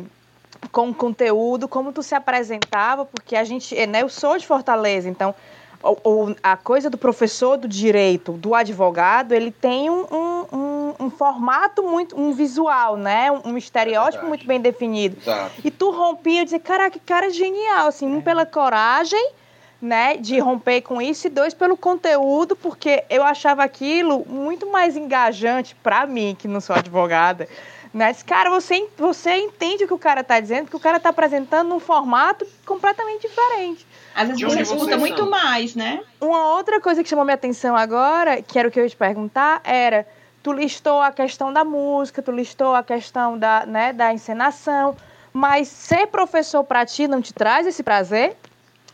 com o conteúdo, como tu se apresentava, porque a gente, né? Eu sou de Fortaleza, então o, a coisa do professor do direito, do advogado, ele tem um, um, um, um formato muito, um visual, né? Um, estereótipo é muito bem definido. Exato. E tu rompia e dizia, caraca, que cara genial, assim, um pela coragem, né, de romper com isso e dois pelo conteúdo, porque eu achava aquilo muito mais engajante para mim, que não sou advogada. Né? Cara, você, você entende o que o cara está dizendo, porque o cara está apresentando um formato completamente diferente. Às vezes você escuta muito mais, né? Uma outra coisa que chamou minha atenção agora, que era o que eu ia te perguntar, era tu listou a questão da música, tu listou a questão da, né, da encenação, mas ser professor para ti não te traz esse prazer?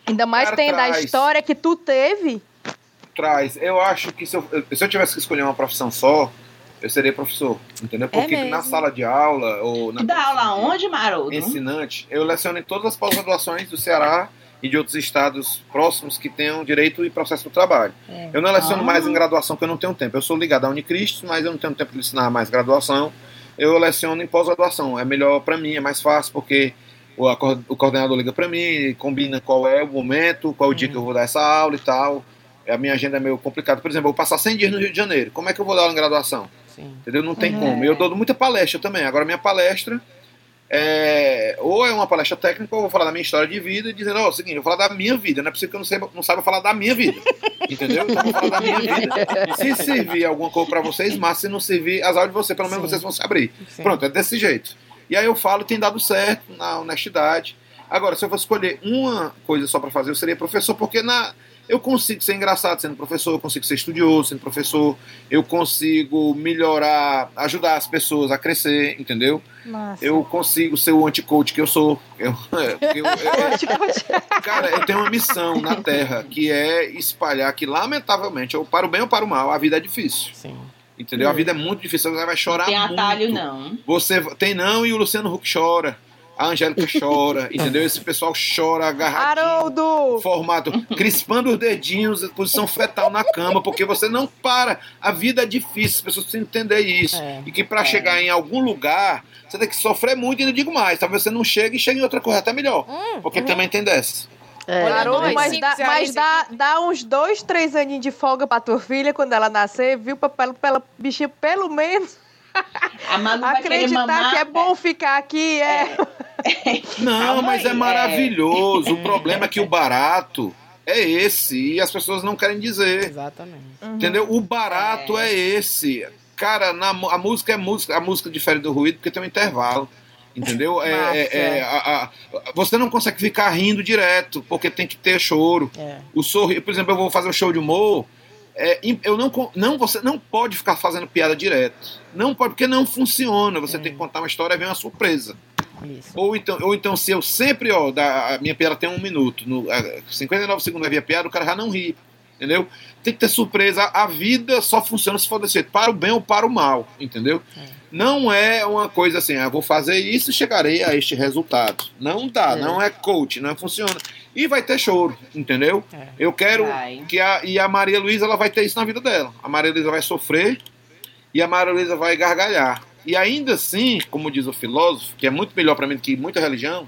Ainda mais Cara, tendo traz. a história que tu teve? Traz. Eu acho que se eu, se eu tivesse que escolher uma profissão só, eu seria professor, entendeu? Porque é na sala de aula ou na dá aula onde, Maroto? Ensinante, eu leciono em todas as pós-graduações do Ceará e de outros estados próximos que tenham direito e processo do trabalho. É. Eu não leciono ah. mais em graduação, porque eu não tenho tempo. Eu sou ligado à Unicristo, mas eu não tenho tempo de ensinar mais graduação. Eu leciono em pós-graduação. É melhor para mim, é mais fácil, porque o, o coordenador liga para mim, combina qual é o momento, qual é o dia que eu vou dar essa aula e tal. A minha agenda é meio complicada. Por exemplo, eu vou passar 100 dias no Rio de Janeiro. Como é que eu vou dar aula em graduação? Sim. Entendeu? Não tem uhum. como. Eu dou muita palestra também. Agora, minha palestra é, ou é uma palestra técnica, ou eu vou falar da minha história de vida e dizendo, ó, oh, é o seguinte, eu vou falar da minha vida, não é possível que eu não saiba, não saiba falar da minha vida. Entendeu? Então eu vou falar da minha vida. Se servir alguma coisa para vocês, mas se não servir, azar de você, pelo menos Sim. vocês vão se abrir. Sim. Pronto, é desse jeito. E aí eu falo, tem dado certo na honestidade. Agora, se eu fosse escolher uma coisa só para fazer, eu seria professor, porque na eu consigo ser engraçado sendo professor, eu consigo ser estudioso sendo professor, eu consigo melhorar, ajudar as pessoas a crescer, entendeu? Nossa. Eu consigo ser o anti-coach que eu sou. Eu, eu, eu, cara, eu tenho uma missão na Terra que é espalhar que, lamentavelmente, ou para o bem ou para o mal, a vida é difícil. Sim. Entendeu? A vida é muito difícil, você vai chorar muito. Tem atalho, não. Você tem não e o Luciano Huck chora a Angélica chora, entendeu? Esse pessoal chora agarradinho, Haroldo! formado, crispando os dedinhos, posição fetal na cama, porque você não para. A vida é difícil, as pessoas precisam entender isso. É, e que para é. chegar em algum lugar, você tem que sofrer muito, e não digo mais. Talvez você não chegue e chegue em outra coisa até melhor. Hum, porque hum. também tem dessa. É. Haroldo, mas, dá, mas dá, dá, uns dois, três aninhos de folga pra tua filha quando ela nascer, viu? Pra, pra, pra ela, bichinha, pelo menos Acreditar que é bom ficar aqui é. é. Não, mas é maravilhoso. O problema é que o barato é esse e as pessoas não querem dizer. Exatamente. Uhum. Entendeu? O barato é, é esse. Cara, na, a música é música, a música difere do ruído porque tem um intervalo. Entendeu? É, é, é a, a, você não consegue ficar rindo direto, porque tem que ter choro. É. O sorriso, por exemplo, eu vou fazer um show de humor é, eu não, não, você não pode ficar fazendo piada direto. Não pode, porque não funciona. Você é. tem que contar uma história e vem uma surpresa. Isso. Ou então, ou então, se eu sempre, ó, da, a minha piada tem um minuto, no, 59 segundos havia piada, o cara já não ri. Entendeu? Tem que ter surpresa. A vida só funciona se for desse jeito, para o bem ou para o mal. Entendeu? É. Não é uma coisa assim, ah, vou fazer isso e chegarei a este resultado. Não dá, é. não é coach, não funciona. E vai ter choro, entendeu? É. Eu quero vai. que a. E a Maria Luísa ela vai ter isso na vida dela. A Maria Luísa vai sofrer e a Maria Luísa vai gargalhar. E ainda assim, como diz o filósofo, que é muito melhor para mim do que muita religião,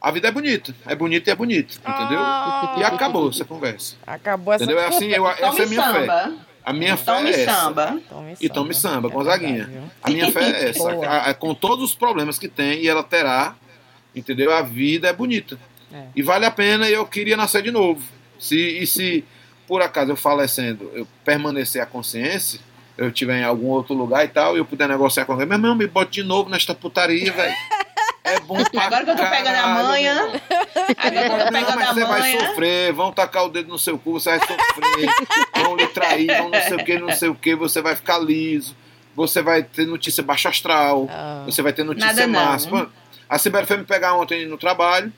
a vida é bonita. É bonita e é bonita, entendeu? Ah. E acabou essa conversa. Acabou essa Entendeu? É assim, eu, essa é a minha samba. fé. A minha tome fé é samba. essa. E tome samba, é Gonzaguinha. Verdade, a minha fé é essa. A, a, com todos os problemas que tem, e ela terá, entendeu? A vida é bonita. É. E vale a pena e eu queria nascer de novo. Se, e se por acaso eu falecendo, eu permanecer a consciência, eu estiver em algum outro lugar e tal, e eu puder negociar com alguém, meu irmão, me bote de novo nesta putaria, velho. É bom Agora que eu tô pegando a manha. Agora que eu tô pegando a manha. Você vai sofrer, vão tacar o dedo no seu cu, você vai sofrer. vão lhe trair, vão não sei o que, não sei o que, você vai ficar liso. Você vai ter notícia baixa astral. Oh. Você vai ter notícia máxima. A Sibeli foi me pegar ontem no trabalho.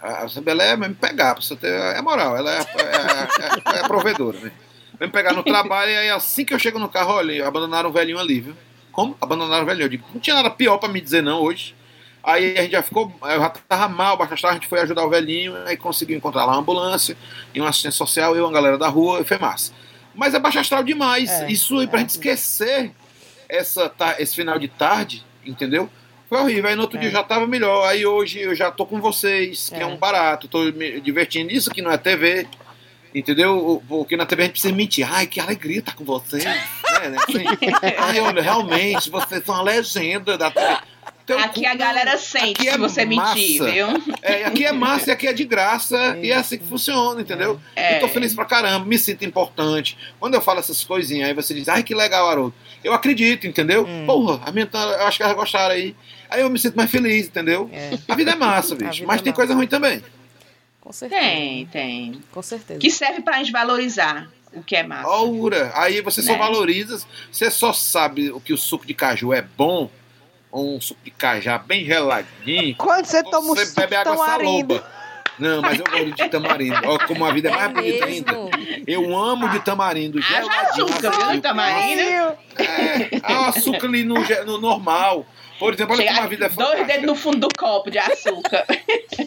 A Sibeli é me pegar, pra você ter. É moral, ela é, é, é, é provedora, né? Vem me pegar no trabalho e aí assim que eu chego no carro, olha, abandonaram o velhinho ali, viu? Como? Abandonaram o velhinho. Eu digo, não tinha nada pior pra me dizer não hoje. Aí a gente já ficou, eu já tava mal, bastante a gente foi ajudar o velhinho, aí conseguiu encontrar lá uma ambulância e uma assistência social, eu, uma galera da rua, e foi massa. Mas é baixo astral demais. É, Isso aí pra é. gente esquecer essa, esse final de tarde, entendeu? Foi horrível. Aí no outro é. dia eu já tava melhor. Aí hoje eu já tô com vocês, que é, é um barato. Tô me divertindo. Isso que não é TV. Entendeu? Porque na TV a gente precisa mentir. Ai, que alegria estar com vocês. né? assim, Ai, olha, realmente, vocês são a legenda da TV. Então, aqui a galera sente é se você massa. mentir, viu? É, aqui é massa e aqui é de graça. É. E é assim que funciona, entendeu? É. Eu tô feliz pra caramba, me sinto importante. Quando eu falo essas coisinhas, aí você diz, ai que legal, Haroldo. Eu acredito, entendeu? Hum. Porra, a minha, eu acho que elas gostaram aí. Aí eu me sinto mais feliz, entendeu? É. A vida é massa, bicho. Mas é tem coisa ruim também. Com certeza. Tem, tem. Com certeza. Que serve pra gente valorizar o que é massa. Ora, aí você né? só valoriza, você só sabe o que o suco de caju é bom um suco de cajá bem geladinho. Quando você toma você suco bebe água saloba. Não, mas eu gosto de tamarindo. Olha como a vida é mais é bonita ainda. Eu amo de tamarindo. Ah, geladinho. açúcar, viu? Tamarindo. É, o açúcar ali no, no normal. Por exemplo, olha Chega como a vida é fantástica. Dois dedos no fundo do copo de açúcar.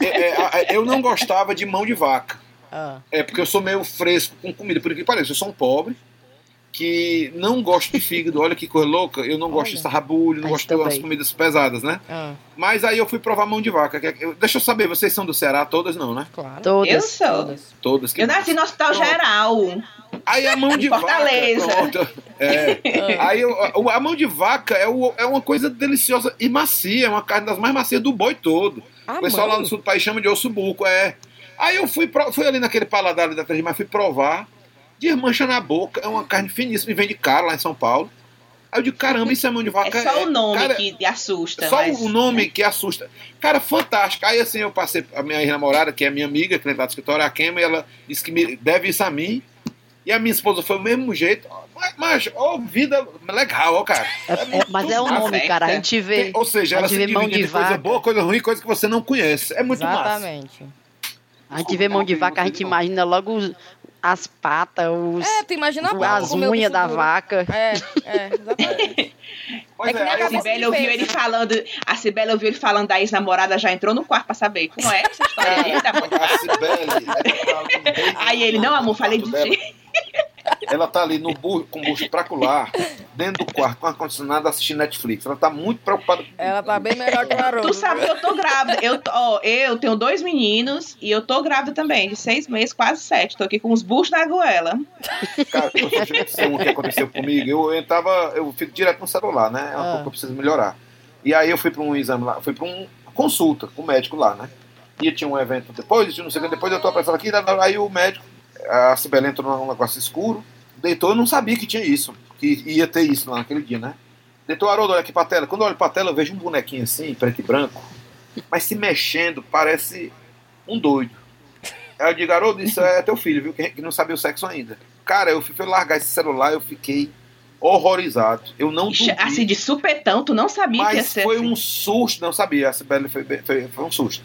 É, é, eu não gostava de mão de vaca. Ah. É porque eu sou meio fresco com comida. Por que pareça, eu sou um pobre que não gosto de fígado, olha que coisa louca, eu não gosto olha. de sarrabulho, não gosto das comidas pesadas, né? Ah. Mas aí eu fui provar mão de vaca. deixa eu saber, vocês são do Ceará todas, não, né? Claro. Todas. Eu sou. Todas. todas eu nasci no Hospital Pronto. Geral. Aí a mão de Fortaleza. vaca. É. aí eu, a mão de vaca é, o, é uma coisa deliciosa e macia, é uma carne das mais macias do boi todo. Ah, o pessoal mãe. lá no sul do país chama de osso buco, é. Aí eu fui, fui ali naquele paladar ali da Três, mas fui provar desmancha na boca, é uma carne finíssima e vende caro lá em São Paulo. Aí eu digo, caramba, isso é mão de vaca. É só é, o nome cara, que assusta. Só mas... o nome que assusta. Cara, fantástico. Aí assim eu passei a minha namorada, que é minha amiga, que é do escritório, a Kema, e ela disse que me deve isso a mim. E a minha esposa foi do mesmo jeito. Mas, ó, oh, vida legal, ó, cara. É, é, mas é o nome, cara. A gente vê. Ou seja, ela se divide de, de coisa boa, coisa ruim, coisa que você não conhece. É muito Exatamente. massa. A gente vê mão de vaca, a gente imagina logo as patas, os, é, tu imagina a as unhas da vaca. É, é, exatamente. Pois é, que é, a Cibele ouviu ele falando, a Cibele ouviu ele falando da ex-namorada, já entrou no quarto pra saber como é essa história aí da A Cibele. Aí ele, não, amor, falei de ti. Ela tá ali no burro, com o bucho pracular, dentro do quarto, com ar-condicionado, assistindo Netflix. Ela tá muito preocupada. Ela tá bem melhor que o Haroldo. Tu sabe que eu tô grávida. Eu, ó, eu tenho dois meninos e eu tô grávida também, de seis meses, quase sete. Tô aqui com os buchos na goela. Cara, eu o que aconteceu comigo. Eu, eu tava, eu fico direto no celular, né? É uma ah. coisa que eu preciso melhorar. E aí eu fui pra um exame lá, fui pra uma consulta com o médico lá, né? E tinha um evento depois, não sei o que, depois eu tô aparecendo aqui, aí o médico a Sibeli entrou num negócio escuro, deitou, eu não sabia que tinha isso, que ia ter isso lá naquele dia, né? Deitou, Haroldo, olha aqui pra tela. Quando eu olho pra tela, eu vejo um bonequinho assim, preto e branco, mas se mexendo, parece um doido. Aí eu digo, Haroldo, isso é teu filho, viu? Que não sabia o sexo ainda. Cara, eu fui largar esse celular, eu fiquei horrorizado. Eu não dormi. Assim, de supetão, tu não sabia mas que ia ser foi assim. um susto, não sabia. A Sibeli foi, foi, foi um susto.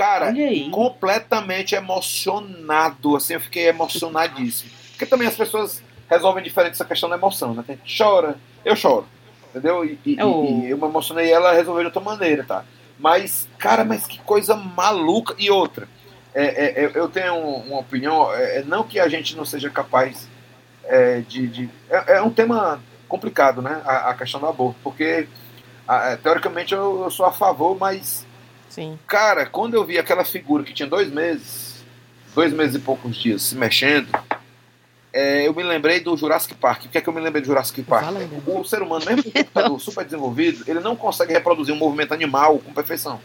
Cara, completamente emocionado, assim, eu fiquei emocionadíssimo. Porque também as pessoas resolvem diferente essa questão da emoção, né? Tem chora, eu choro, entendeu? E, e, eu... e eu me emocionei e ela resolveu de outra maneira, tá? Mas, cara, mas que coisa maluca. E outra, é, é, é eu tenho uma opinião, é, é, não que a gente não seja capaz é, de. de é, é, um tema complicado, né? A, a questão do aborto, porque a, teoricamente eu, eu, sou a favor, mas Sim. Cara, quando eu vi aquela figura que tinha dois meses, dois meses e poucos dias se mexendo, é, eu me lembrei do Jurassic Park. O que é que eu me lembrei do Jurassic Park? O, o ser humano, mesmo com um computador super desenvolvido, ele não consegue reproduzir um movimento animal com perfeição.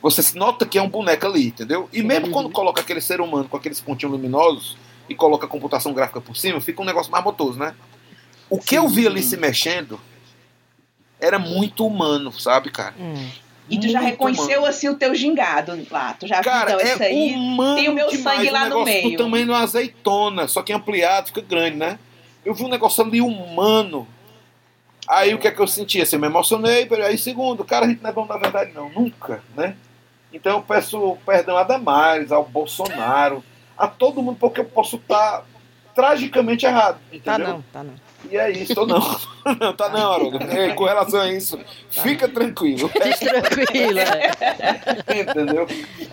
Você nota que é um boneco ali, entendeu? E mesmo quando coloca aquele ser humano com aqueles pontinhos luminosos e coloca a computação gráfica por cima, fica um negócio mais motoso, né? O que Sim. eu vi ali se mexendo era muito humano, sabe, cara? Hum. E tu já reconheceu humano. assim o teu gingado lá. Tu já Cara, viu, então, é aí tem o meu demais, sangue lá no meio. Do tamanho de uma azeitona, só que ampliado, fica grande, né? Eu vi um negócio ali humano. Aí o que é que eu senti? Assim, eu me emocionei, aí segundo, cara, a gente não é bom na verdade, não, nunca, né? Então eu peço perdão a Damares, ao Bolsonaro, a todo mundo, porque eu posso estar tragicamente errado, tá entendeu? Tá não, tá não. E é isso, ou não. não, tá não, Haroldo. É, com relação a isso, fica tranquilo. Fica tranquilo, é. Entendeu?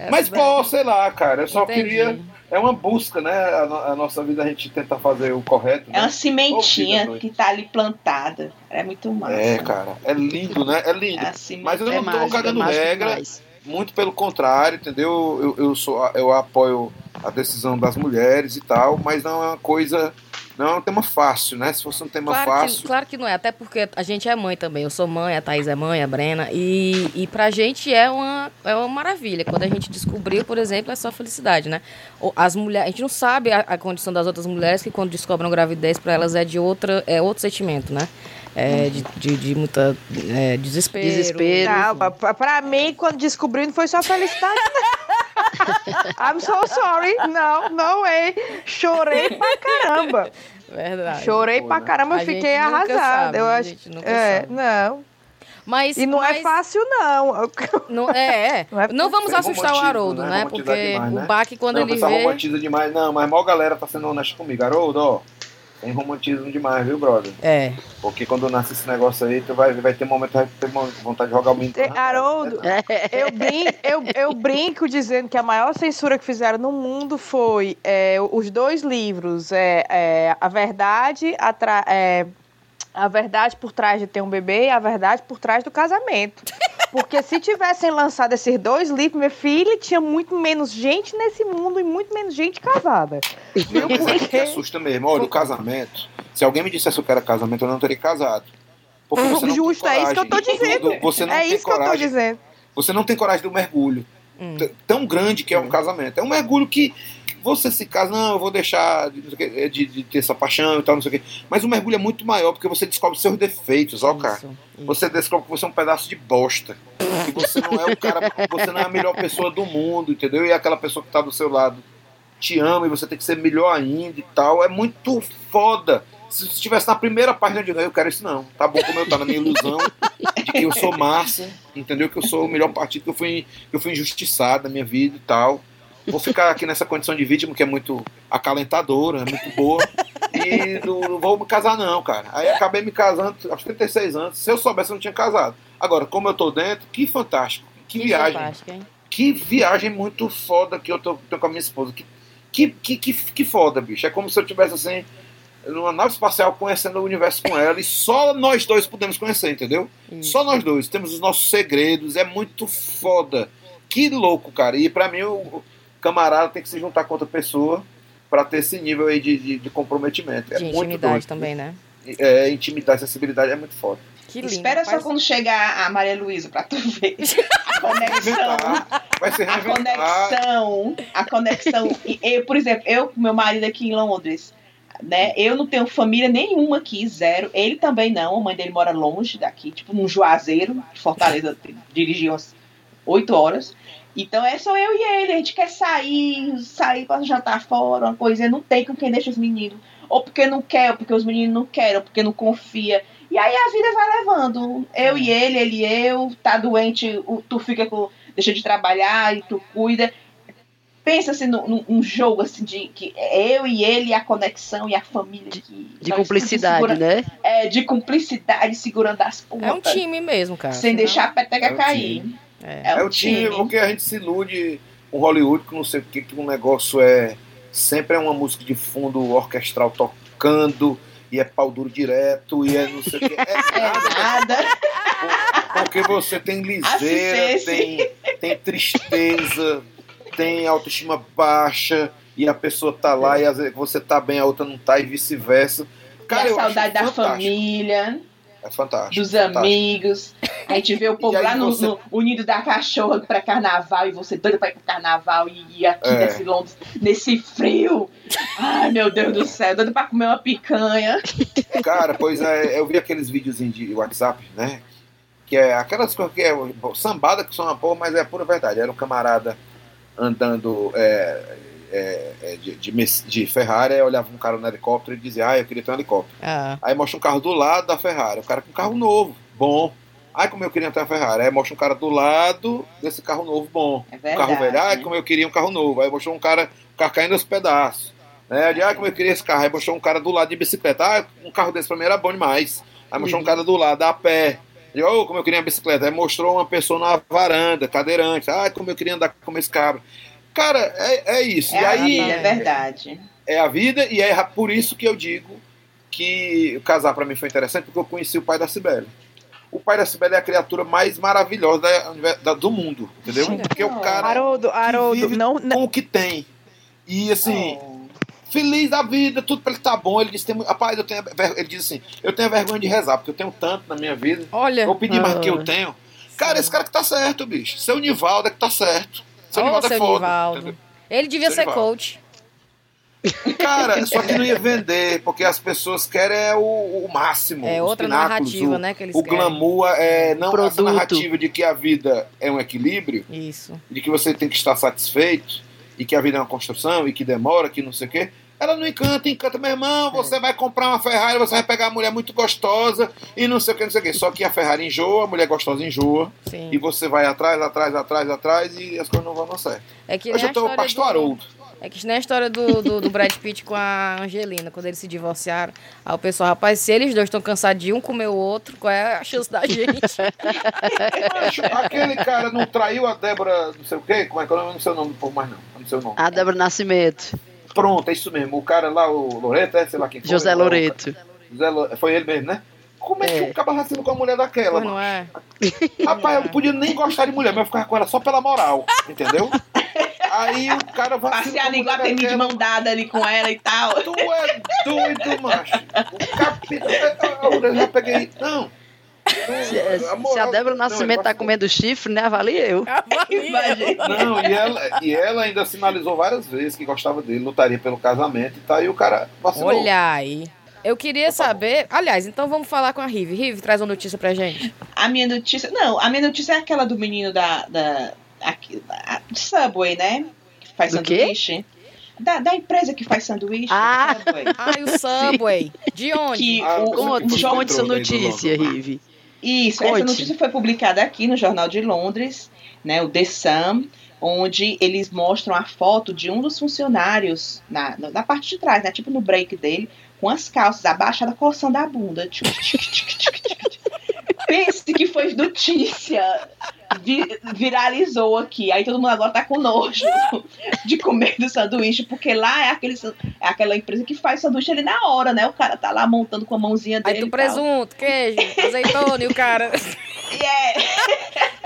Mas, pô, sei lá, cara, eu só Entendi. queria. É uma busca, né? A, a, nossa vida a gente tenta fazer o correto. É né? uma sementinha que tá ali plantada. É muito massa. É, cara. É lindo, né? É lindo. É Mas eu não é tô mágico, cagando é regra. Demais. Muito pelo contrário, entendeu? Eu, eu, sou, eu apoio a decisão das mulheres e tal, mas não é uma coisa não é um tema fácil, né? Se fosse um tema claro fácil. Que, claro que não é, até porque a gente é mãe também. Eu sou mãe, a Thaís é mãe, a Brena. E, e pra gente é uma, é uma maravilha. Quando a gente descobriu, por exemplo, é só felicidade, né? As mulheres, a gente não sabe a, a condição das outras mulheres que quando descobrem gravidez, para elas é de outra, é outro sentimento, né? É, de, de, de muita é, desespero. Desespero. Não, pra, pra mim, quando descobri, não foi só felicidade, I'm so sorry. Não, não é. Chorei pra caramba. Verdade. Chorei Pô, pra caramba, eu fiquei arrasada. Sabe, eu acho. é, sabe. não. Mas, e não é mas... é fácil, não. Não, é, não, é não vamos assustar o Haroldo, né? né? Porque demais, né? o Baque, quando não, ele vê... romantiza demais. Não, mas mal galera tá sendo honesta comigo. Haroldo, ó, tem romantismo demais, viu, brother? É. Porque quando nasce esse negócio aí, tu vai, vai ter momento que vai ter vontade de jogar o menino. Haroldo, eu, brinco, eu, eu brinco dizendo que a maior censura que fizeram no mundo foi é, os dois livros, é, é A Verdade, a, é, a Verdade por trás de ter um bebê e A Verdade por trás do casamento. Porque se tivessem lançado esses dois livros, minha filha, tinha muito menos gente nesse mundo e muito menos gente casada. Viu? Porque... que assusta mesmo. Olha, o casamento. Se alguém me dissesse que eu quero casamento, eu não teria casado. Porque você não Justo, é isso que eu tô dizendo. Você não é tem isso coragem, que eu tô dizendo. Você não tem coragem do mergulho. Hum. Tão grande que é um casamento. É um mergulho que você se casa, não, eu vou deixar de, de, de, ter essa paixão e tal, não sei o quê. Mas o mergulho é muito maior, porque você descobre seus defeitos, ó, cara. Isso, isso. Você descobre que você é um pedaço de bosta. Que você não é o cara, você não é a melhor pessoa do mundo, entendeu? E aquela pessoa que tá do seu lado te ama e você tem que ser melhor ainda e tal. É muito foda. Se estivesse na primeira página, eu digo, eu quero isso não. Tá bom como eu tá na minha ilusão de que eu sou massa, entendeu? Que eu sou o melhor partido, que eu fui, que eu fui injustiçado na minha vida e tal vou ficar aqui nessa condição de vítima que é muito acalentadora, é muito boa. E não, não, vou me casar, não, cara. Aí acabei me casando aos 36 anos. Se eu soubesse, eu não tinha casado. Agora, como eu tô dentro, que fantástico. Que, que viagem. Que viagem muito foda que eu tô, tô com a minha esposa. Que, que, que, que, que foda, bicho. É como se eu tivesse assim numa nave espacial conhecendo o universo com ela e só nós dois podemos conhecer, entendeu? Isso. Só nós dois. Temos os nossos segredos, é muito foda. Que louco, cara. E para mim, o, camarada tem que se juntar com outra pessoa para ter esse nível aí de, de, de comprometimento. É de intimidade também, né? É, intimidade, sensibilidade é muito foda. Que lindo, Espera só quando chegar a Maria Luísa pra tu ver a conexão. Vai ser a conexão. A conexão. Eu, por exemplo, eu com meu marido aqui em Londres, né? Eu não tenho família nenhuma aqui, zero. Ele também não. A mãe dele mora longe daqui, tipo num Juazeiro, de Fortaleza, dirigiu umas oito horas. Então é só eu e ele, a gente quer sair, sair para jantar fora, uma coisa, não tem com quem deixa os meninos. Ou porque não quer, ou porque os meninos não querem, ou porque não confia. E aí a vida vai levando. Eu e ele, ele e eu, tá doente, tu fica com. deixa de trabalhar e tu cuida. Pensa assim num, num jogo assim de que é eu e ele, a conexão e a família. Que, de cumplicidade, segura, né? É, de cumplicidade, segurando as pontas. É um time mesmo, cara. Sem deixar a peteca é cair. Time. É, é o time, time, porque a gente se ilude com Hollywood, que não sei o que, que um negócio é. Sempre é uma música de fundo orquestral tocando, e é pau duro direto, e é não sei o que. É, é nada. Porque você tem liseira, tem, tem tristeza, tem autoestima baixa, e a pessoa tá lá, e às vezes você tá bem, a outra não tá, e vice-versa. Cara, e a saudade da família. É fantástico. Dos fantástico. amigos. A gente vê o povo lá no, você... no Unido da Cachorra para carnaval e você doido para ir pro carnaval e, e aqui é. nesse Londres, nesse frio. Ai, meu Deus do céu, doido para comer uma picanha. Cara, pois é, eu vi aqueles videozinhos de WhatsApp, né? Que é aquelas coisas que é sambada que são uma porra, mas é pura verdade. Era um camarada andando. É, é, é, de, de, de, Ferrari, aí olhava um cara no helicóptero e dizia, ah, eu queria ter um helicóptero. Ah. Aí mostra um carro do lado da Ferrari, o cara com um carro novo, bom. Aí como eu queria ter uma Ferrari, aí mostra um cara do lado desse carro novo bom. É verdade, um carro velho, aí como eu queria um carro novo. Aí mostrou um cara, um carro caindo aos pedaços. Né? De, ah, como eu queria esse carro. Aí mostrou um cara do lado de bicicleta. Ah, um carro desse pra mim era bom demais. Aí mostrou uhum. um cara do lado, a pé. E, oh, como eu queria uma bicicleta. Aí mostrou uma pessoa na varanda, cadeirante. Ah, como eu queria andar com esse cabra. Cara, é, é isso. É e aí, vida, é verdade. É a vida, e é por isso que eu digo que casar para mim foi interessante, porque eu conheci o pai da Cibele. O pai da Cibele é a criatura mais maravilhosa da, da, do mundo, entendeu? Porque o cara Haroldo, Haroldo, não, não... com o que tem. E assim, oh. feliz da vida, tudo para ele tá bom. Ele disse, tem, rapaz, eu tenho, ele diz assim, eu tenho vergonha de rezar, porque eu tenho tanto na minha vida. Olha. Vou pedir mais do que eu tenho. Cara, esse cara que tá certo, bicho. Seu Nivaldo é que tá certo. Seu oh, Nivaldo é foda. Ele devia seu ser Nivaldo. coach. Cara, só que não ia vender, porque as pessoas querem é o, o máximo. É outra narrativa, o, né? Que eles o querem. glamour é não Produto. essa narrativa de que a vida é um equilíbrio, Isso. de que você tem que estar satisfeito e que a vida é uma construção e que demora, que não sei o quê. Ela não encanta, encanta, meu irmão. Você é. vai comprar uma Ferrari, você vai pegar uma mulher muito gostosa e não sei o que, não sei o que. Só que a Ferrari enjoa, a mulher gostosa enjoa. Sim. E você vai atrás, atrás, atrás, atrás e as coisas não vão dar certo. É que Hoje eu tô o pastor do... É que nem a história do, do, do, Brad Pitt com a Angelina, quando eles se divorciaram. Aí o pessoal, rapaz, se eles dois estão cansados de um comer o outro, qual é a chance da gente? Aquele cara não traiu a Débora, não sei o quê? Como é que eu não sei o nome do povo mais não? Não sei o nome. A Débora Nascimento. Pronto, é isso mesmo. O cara lá, o Loreto, é? Sei lá quem foi. José Loreto. José, foi ele mesmo, né? Como é, é. que um caba racina com a mulher daquela? Pois não é? Rapaz, eu não podia nem gostar de mulher, mas eu ficava com ela só pela moral, entendeu? Aí o cara vai. Igual a de mão dada ali com ela e tal. Tu é doido, macho. O capitão. Eu já peguei. Não. Se, se, a Débora Nascimento não, tá comendo chifre, né? Avalie eu. Não, e ela, e ela ainda sinalizou várias vezes que gostava dele, lutaria pelo casamento e tá aí o cara vacilou. Olha aí. Eu queria saber. Aliás, então vamos falar com a Rive. Rive, traz uma notícia pra gente. A minha notícia. Não, a minha notícia é aquela do menino da. da aqui, da Subway, né? Que faz do sanduíche. Da, da, empresa que faz sanduíche. Ah, ah o Subway. De onde? Que ah, o, conte, conte essa notícia, Rive. Isso, Conte. essa notícia foi publicada aqui no Jornal de Londres, né, o The Sun, onde eles mostram a foto de um dos funcionários na, na parte de trás, né, tipo no break dele, com as calças abaixadas, coçando a bunda. Pense que foi notícia. viralizou aqui. Aí todo mundo agora tá com nojo de comer do sanduíche, porque lá é, aquele, é aquela empresa que faz sanduíche ali na hora, né? O cara tá lá montando com a mãozinha dele. Aí tu presunto, queijo, azeitona e o cara. Yeah.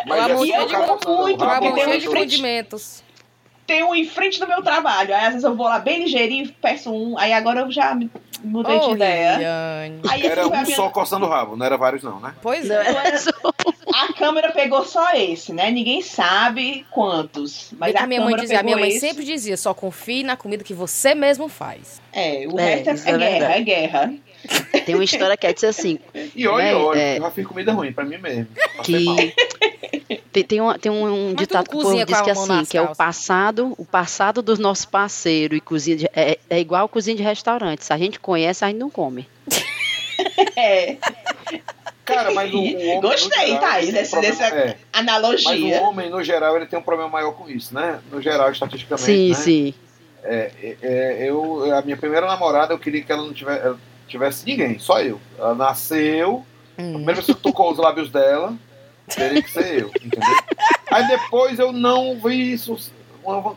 Mas e eu digo muito, porque tem um de condimentos tem um em frente do meu trabalho. Aí às vezes eu vou lá bem ligeirinho, peço um. Aí agora eu já mudei oh, de ideia. Aí, era um minha... só coçando o rabo, não era vários não, né? Pois é. a câmera pegou só esse, né? Ninguém sabe quantos. Mas a, a minha mãe dizia, a minha mãe esse. sempre dizia, só confie na comida que você mesmo faz. É, o é, resto é, é guerra, é guerra. Tem uma história que é dizer assim. E olha, né, olha, é, eu já fiz comida ruim pra mim mesmo. Que tem, tem, um, tem um, ditado que o povo diz que é assim, que é o passado, o passado do nosso parceiro e cozinha de, é, é igual cozinha de restaurante. Se a gente conhece, a gente não come. é. Cara, mas o, o homem. Gostei, geral, tá dessa é. analogia. Mas o homem, no geral, ele tem um problema maior com isso, né? No geral, estatisticamente. Sim, né? sim. É, é, é eu, a minha primeira namorada, eu queria que ela não tivesse, tivesse ninguém, só eu. Ela nasceu, hum. a primeira pessoa que tocou os lábios dela, teria que ser eu, entendeu? Aí depois eu não vi isso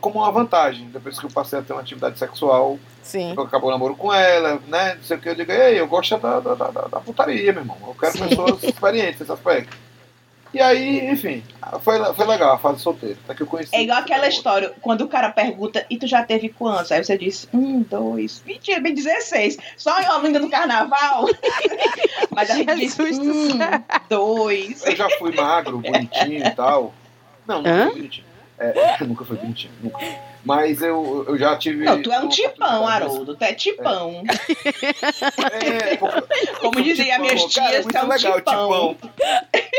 como uma vantagem. Depois que eu passei a ter uma atividade sexual, Sim. eu acabou o namoro com ela, né? Não sei o que, eu digo, ei, eu gosto da, da, da, da putaria, meu irmão. Eu quero Sim. pessoas experientes nesse aspecto. E aí, enfim, foi, foi legal a fase solteira. Até que eu conheci. É igual aquela história, quando o cara pergunta, e tu já teve quantos? Aí você disse, um, dois, mentira, bem 16. Só em Olinda no carnaval. Mas a gente disse, um, dois. Eu já fui magro, bonitinho e tal. Não, não fui bonitinho. É, nunca foi bonitinho, nunca. Mas eu, eu já tive. Não, tu é um tipão, Haroldo. Tu é tipão. É, é Como dizia a minha tia, tu é um legal, tipão. tipão.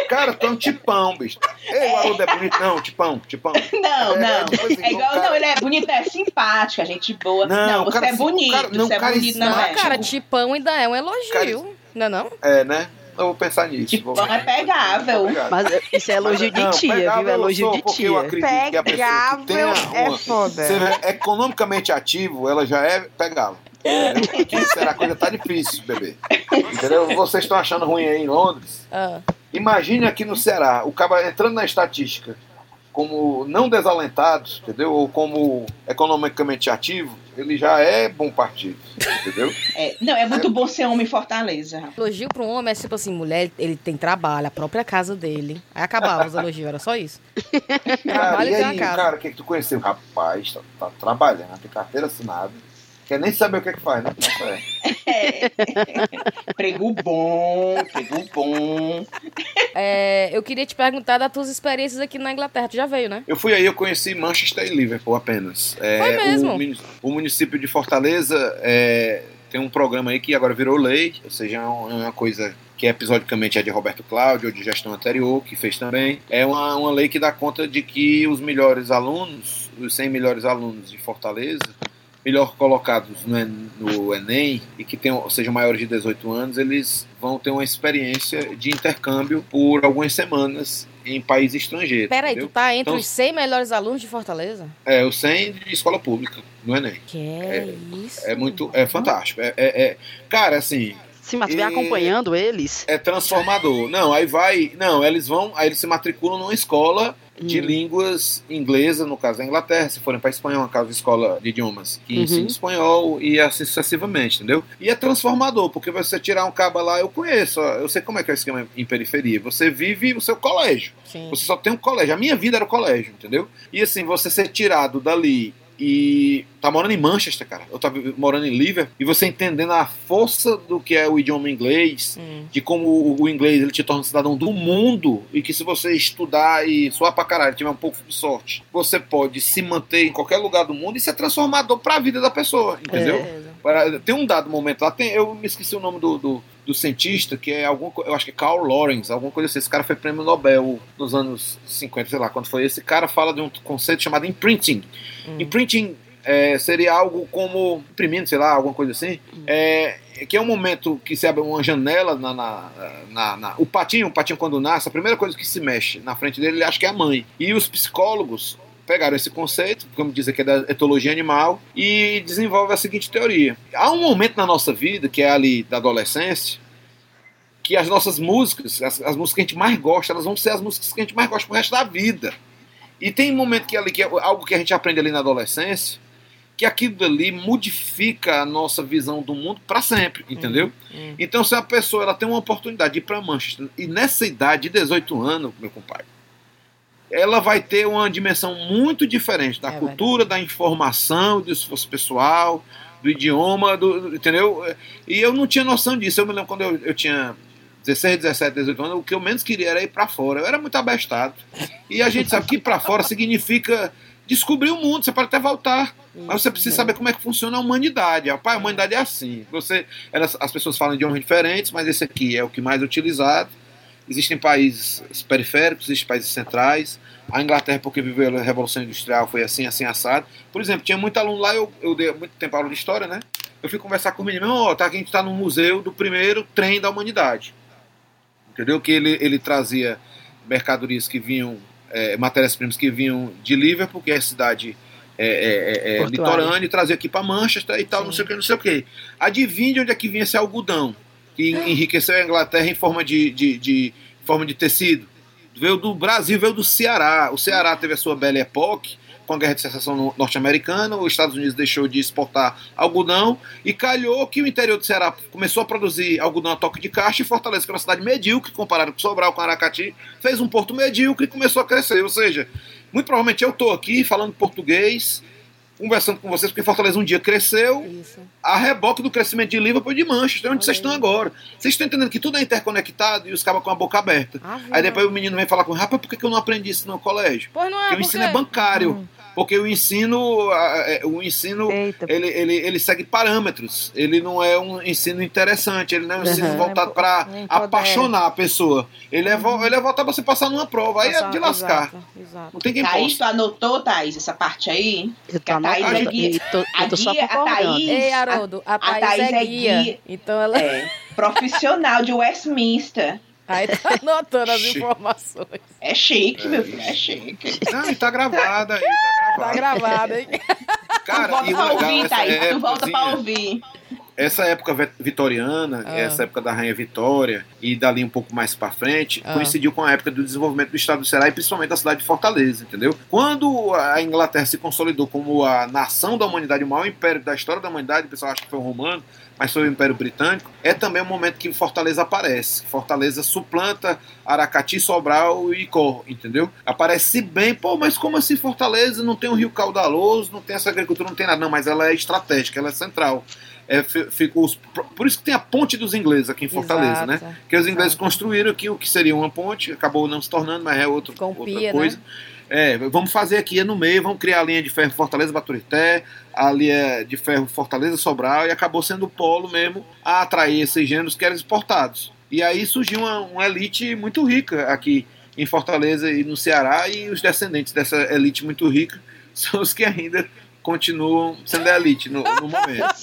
Cara, tu é um tipão, bicho. Ei, o Haroldo é bonito, não, tipão, tipão. Não, é, não. Tipo assim, é igual, cara... não, ele é bonito, é simpático, a gente boa. Não, não você cara, é bonito, cara, não, você é bonito na Cara, tipão ainda é um elogio. Cara, não é não? É, né? Eu vou pensar nisso. Tipo, vou... é pegável. Mas isso é elogio de tia, viu? É elogio de tia. Pegável é foda. Ser economicamente ativo, ela já é pegável. Aqui será a coisa tá difícil, bebê. Entendeu? Vocês estão achando ruim aí em Londres? Ah. Imagine aqui no Ceará, o cara entrando na estatística como não desalentado, entendeu? Ou como economicamente ativo, ele já é bom partido, entendeu? É, não, é muito é. bom ser homem fortaleza. Elogio para um homem é tipo assim, mulher, ele tem trabalho, a própria casa dele. Aí acabava os elogios, era só isso. Trabalho e aí, cara, o que, que tu conheceu? Rapaz, tá, tá trabalhando, tem carteira assinada Quer nem saber o que é que faz, né? É. Prego bom, prego bom. É, eu queria te perguntar das tuas experiências aqui na Inglaterra. Tu já veio, né? Eu fui aí, eu conheci Manchester e Liverpool apenas. É, Foi mesmo? O, o município de Fortaleza é, tem um programa aí que agora virou lei, ou seja, é, é uma coisa que episodicamente é de Roberto Cláudio, ou de gestão anterior, que fez também. É uma, uma lei que dá conta de que os melhores alunos, os 100 melhores alunos de Fortaleza, melhor colocados no, no Enem e que tenham, sejam maiores de 18 anos, eles vão ter uma experiência de intercâmbio por algumas semanas em país estrangeiro. Peraí, tu tá entre então, os 100 melhores alunos de Fortaleza? É, os 100 de escola pública, no Enem. Que é, isso? É muito, é fantástico. É, é, é cara, assim, Sim, mas vem acompanhando eles. É transformador. Não, aí vai. Não, eles vão. Aí eles se matriculam numa escola de hum. línguas inglesa, no caso da Inglaterra, se forem para Espanha, uma casa de escola de idiomas que uhum. ensina espanhol e assim sucessivamente, entendeu? E é transformador, porque você tirar um cabo lá, eu conheço, eu sei como é que é o esquema em periferia. Você vive o seu colégio. Sim. Você só tem um colégio. A minha vida era o colégio, entendeu? E assim, você ser tirado dali e tá morando em Manchester, cara. Eu tava morando em Liverpool. E você entendendo a força do que é o idioma inglês, hum. de como o, inglês ele te torna cidadão do mundo. E que se você estudar e suar pra caralho, tiver um pouco de sorte, você pode se manter em qualquer lugar do mundo e ser transformador pra vida da pessoa, entendeu? É. Tem um dado momento lá, tem, eu me esqueci o nome do, do do cientista, que é algum, eu acho que é Carl Lorenz, alguma coisa assim. Esse cara foi prêmio Nobel nos anos 50, sei lá quando foi. Esse cara fala de um conceito chamado imprinting. Hum. Imprinting é, seria algo como imprimindo, sei lá, alguma coisa assim. Hum. É, que é um momento que se abre uma janela na, na, na, na, o patinho, o patinho quando nasce, a primeira coisa que se mexe na frente dele, ele acha que é a mãe. E os psicólogos pegaram esse conceito, como dizem que é da etologia animal, e desenvolve a seguinte teoria. Há um momento na nossa vida, que é ali da adolescência, que as nossas músicas, as, as músicas que a gente mais gosta, elas vão ser as músicas que a gente mais gosta pro resto da vida. E tem um momento que, ali, que é algo que a gente aprende ali na adolescência, que aquilo ali modifica a nossa visão do mundo para sempre, entendeu? Uhum, uhum. Então, se a pessoa ela tem uma oportunidade de ir para Manchester, e nessa idade de 18 anos, meu compadre, ela vai ter uma dimensão muito diferente da é cultura, verdade. da informação, do esforço pessoal, do idioma, do, entendeu? E eu não tinha noção disso. Eu me lembro quando eu, eu tinha 16, 17, 18 anos, o que eu menos queria era ir para fora. Eu era muito abestado. E a gente sabe que ir para fora significa descobrir o mundo. Você pode até voltar, mas você precisa saber como é que funciona a humanidade. Pai, a humanidade é assim. Você, elas, as pessoas falam idiomas diferentes, mas esse aqui é o que mais é utilizado. Existem países periféricos, existem países centrais. A Inglaterra, porque viveu a Revolução Industrial, foi assim, assim, assado. Por exemplo, tinha muito aluno lá, eu, eu dei muito tempo aula de história, né? Eu fui conversar com o menino, ó, oh, tá, a gente está no museu do primeiro trem da humanidade. Entendeu? Que ele, ele trazia mercadorias que vinham, é, matérias-primas que vinham de Liverpool, que é a cidade é, é, litorânea, e trazia aqui para Manchester e tal, Sim. não sei o que, não sei o que. Adivinha de onde é que vinha esse algodão? Que enriqueceu a Inglaterra em forma de, de, de, forma de tecido. Veio do Brasil, veio do Ceará. O Ceará teve a sua Belle Époque, com a Guerra de Secessão norte-americana, os Estados Unidos deixou de exportar algodão e calhou que o interior do Ceará começou a produzir algodão a toque de caixa e Fortaleza, que era uma cidade medíocre, comparado com Sobral, com Aracati, fez um porto medíocre e começou a crescer. Ou seja, muito provavelmente eu estou aqui falando português, conversando com vocês, porque Fortaleza um dia cresceu Isso. a reboque do crescimento de Liverpool e de Manchester, onde vocês estão agora. Vocês estão entendendo que tudo é interconectado e os cabas com a boca aberta. Ah, Aí depois o menino vem falar com rapaz, por que eu não aprendi isso no colégio? Pois não é, porque o ensino é bancário. Hum. Porque o ensino, é, o ensino ele, ele, ele segue parâmetros. Ele não é um ensino interessante, ele não é um ensino uhum. voltado para apaixonar a pessoa. Ele é, uhum. ele é voltado para você passar numa prova. Aí é de lascar. Exato, exato. Não tem quem Thaís, tu anotou, Thaís, essa parte aí? Eu tô Thaís é guia. Tô, a Thaís, Ei, Haroldo, a, a Thaís, é, guia. é, guia. Então ela... É. Profissional de Westminster. Aí tá anotando as informações. É chique, é. meu filho, é chique. Não, e tá gravada aí, tá gravada. Tá gravada, hein? Cara, tu volta e pra ouvir, Thaís, tu volta pra ouvir essa época vitoriana, ah. essa época da Rainha Vitória e dali um pouco mais para frente, ah. coincidiu com a época do desenvolvimento do estado do Ceará e principalmente da cidade de Fortaleza, entendeu? Quando a Inglaterra se consolidou como a nação da humanidade, o maior império da história da humanidade, o pessoal acha que foi o romano, mas foi o Império Britânico, é também o momento que Fortaleza aparece. Fortaleza suplanta Aracati, Sobral e Cor, entendeu? Aparece bem, pô, mas como assim Fortaleza não tem um rio caudaloso, não tem essa agricultura, não tem nada. Não, mas ela é estratégica, ela é central é, ficou os, por isso que tem a ponte dos ingleses aqui em Fortaleza, né? Exato, né? Que os ingleses exato. construíram aqui o que seria uma ponte, acabou não se tornando, mas é outro, outra né? coisa. Né? É, vamos fazer aqui é no meio, vamos criar a linha de ferro Fortaleza Baturité, a linha de ferro Fortaleza Sobral, e acabou sendo o polo mesmo a atrair esses gêneros que eram exportados. E aí surgiu uma, uma elite muito rica aqui em Fortaleza e no Ceará, e os descendentes dessa elite muito rica são os que ainda continuam sendo elite no, no momento.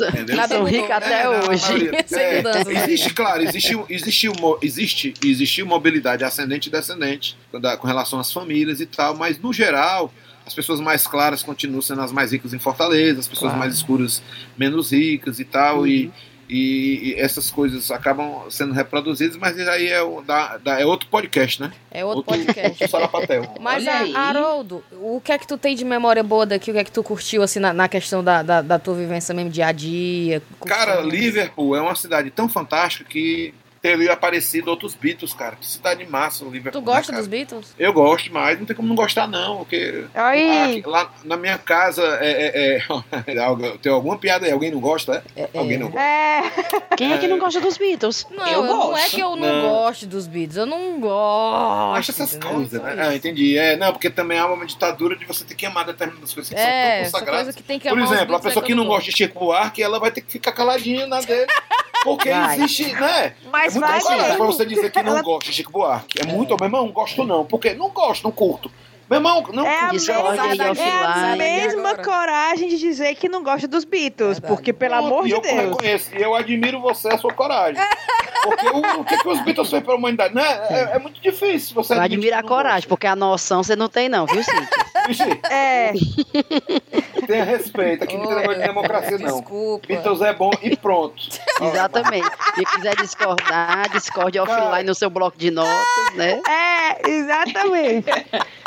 São ricos até é, hoje. É, existe, claro, existe, existe, existe, existe mobilidade ascendente e descendente com relação às famílias e tal, mas no geral as pessoas mais claras continuam sendo as mais ricas em Fortaleza, as pessoas claro. mais escuras menos ricas e tal, uhum. e e, essas coisas acabam sendo reproduzidas, mas aí é, da, da, é outro podcast, né? É outro, outro podcast. Outro mas, a, Haroldo, o que é que tu tem de memória boa daqui? O que é que tu curtiu, assim, na, na questão da, da, da, tua vivência mesmo dia a dia? Cara, Liverpool é uma cidade tão fantástica que teria aparecido outros Beatles, cara. Que cidade massa o Liverpool. Tu gosta dos Beatles? Eu gosto mais, não tem como não gostar, não. Porque aí. lá na minha casa é, é, é tem alguma piada aí? Alguém não gosta? É? é Alguém não gosta? É. Quem é que não gosta dos Beatles? Não, eu não é que eu não, não, gosto dos Beatles, eu não gosto. Acho essas entendeu? coisas, né? Ah, entendi. É, não, porque também há uma ditadura de você ter que amar determinadas coisas que é, são tão consagradas. Que tem que Por exemplo, a pessoa que não gosta de Chico Buarque, ela vai ter que ficar caladinha na dele. Porque vai. existe, né? Mas é muito vai. pra você dizer que não Ela... gosta de Chico Buarque. É muito, meu irmão, gosto não. Porque não gosto, não curto. Meu irmão, não é a, mesma, é a mesma coragem de dizer que não gosta dos Beatles, Verdade. porque pelo amor de eu Deus. Eu reconheço, e eu admiro você, a sua coragem. Porque o, o que, que os Beatles fez pela humanidade? Não, é, é, é muito difícil você Eu admiro a coragem, gosta. porque a noção você não tem, não, viu, Cíntia? É. Tenha respeito, aqui não tem negócio de democracia, não. Desculpa. Beatles é bom e pronto. Exatamente. Se quiser discordar, discorde offline no seu bloco de notas, né? É, exatamente.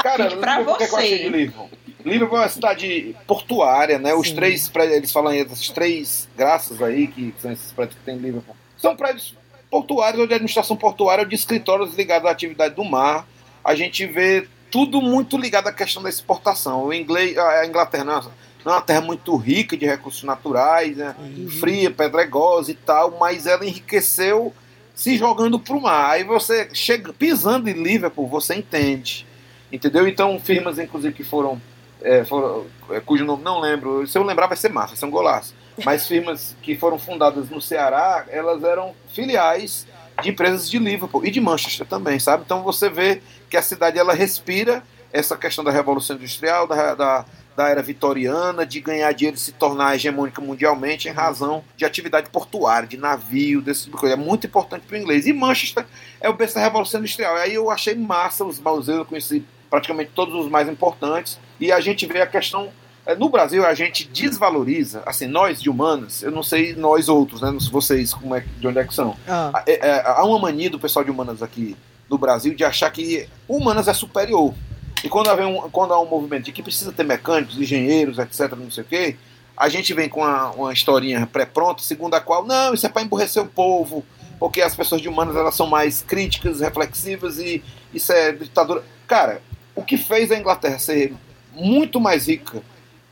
Cara, pra você. Que eu achei de Liverpool. Liverpool é uma cidade portuária, né? Os Sim. três prédios, eles falam aí das três graças aí, que são esses prédios que tem em Liverpool. São prédios portuários ou de administração portuária ou de escritórios ligados à atividade do mar. A gente vê tudo muito ligado à questão da exportação. O inglês, a Inglaterra não, não é uma terra muito rica de recursos naturais, né? Uhum. fria, pedregosa e tal, mas ela enriqueceu se jogando para o mar. Aí você chega pisando em Liverpool, você entende Entendeu? Então, firmas, inclusive, que foram, é, foram é, cujo nome não lembro, se eu lembrar vai ser massa, são golaço. Mas firmas que foram fundadas no Ceará, elas eram filiais de empresas de Liverpool e de Manchester também, sabe? Então você vê que a cidade ela respira essa questão da revolução industrial, da, da, da era vitoriana, de ganhar dinheiro e se tornar hegemônica mundialmente em razão de atividade portuária, de navio, desse tipo de coisa. É muito importante para o inglês. E Manchester é o berço da revolução industrial. Aí eu achei massa os museus, eu conheci praticamente todos os mais importantes, e a gente vê a questão. Eh, no Brasil, a gente desvaloriza, assim, nós de humanas, eu não sei nós outros, né? Vocês, como é, de onde é que são. Ah. É, é, há uma mania do pessoal de humanas aqui no Brasil de achar que humanas é superior. E quando há, um, quando há um movimento de que precisa ter mecânicos, engenheiros, etc., não sei o quê, a gente vem com uma, uma historinha pré-pronta, segundo a qual, não, isso é para emborrecer o povo, porque as pessoas de humanas elas são mais críticas, reflexivas e isso é ditadura. Cara, o que fez a Inglaterra ser muito mais rica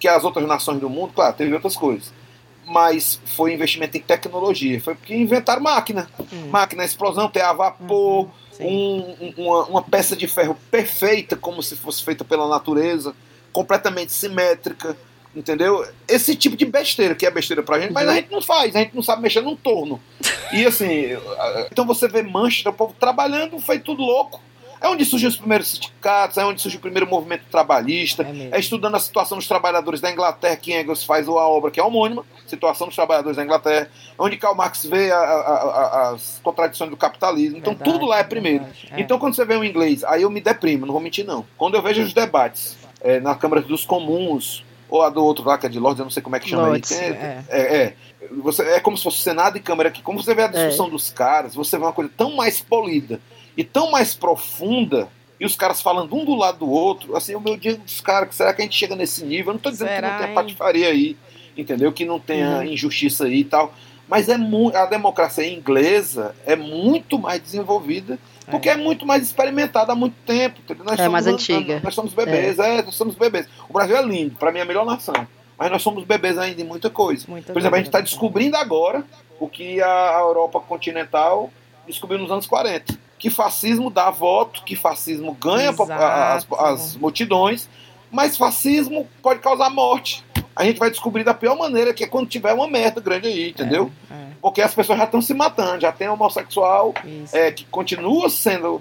que as outras nações do mundo, claro, teve outras coisas, mas foi investimento em tecnologia. Foi porque inventaram máquina. Hum. Máquina, explosão, ter a vapor, hum, um, uma, uma, peça de ferro perfeita, como se fosse feita pela natureza, completamente simétrica. Entendeu? Esse tipo de besteira que é besteira pra gente, mas a gente não faz, a gente não sabe mexer num torno. E assim, então você vê mancha, o povo trabalhando, foi tudo louco É onde surgem os primeiros sindicatos, é onde surge o primeiro movimento trabalhista, é, é estudando a situação dos trabalhadores da Inglaterra, que Engels faz a obra que é homônima, Situação dos Trabalhadores da Inglaterra, onde Karl Marx vê a, a, a, as contradições do capitalismo. Então verdade, tudo lá é primeiro. É. Então quando você vê o inglês, aí eu me deprimo, não vou mentir não. Quando eu vejo os debates é, na Câmara dos Comuns, ou a do outro lá, que é de Lords, eu não sei como é que chama Lords, aí. É, é, é, você, é como se fosse Senado e Câmara aqui. Como você vê a discussão é. dos caras, você vê uma coisa tão mais polida e tão mais profunda, e os caras falando um do lado do outro, assim, o meu dia dos caras, será que a gente chega nesse nível? Eu não estou dizendo será, que não tem patifaria aí, entendeu? Que não tenha uhum. injustiça aí e tal. Mas é a democracia inglesa é muito mais desenvolvida porque é. é muito mais experimentada há muito tempo. Nós é mais antiga. Nós somos bebês, é. é. nós somos bebês. O Brasil é lindo, para mim é a melhor nação. Mas nós somos bebês ainda em muita coisa. Muita Por exemplo, a gente está descobrindo agora o que a Europa continental descobriu nos anos 40. Que fascismo dá voto, que fascismo ganha as, as multidões, mas fascismo pode causar morte. A gente vai descobrir da pior maneira, que é quando tiver uma merda grande aí, entendeu? É, é. Porque as pessoas já estão se matando, já tem homossexual é, que continua sendo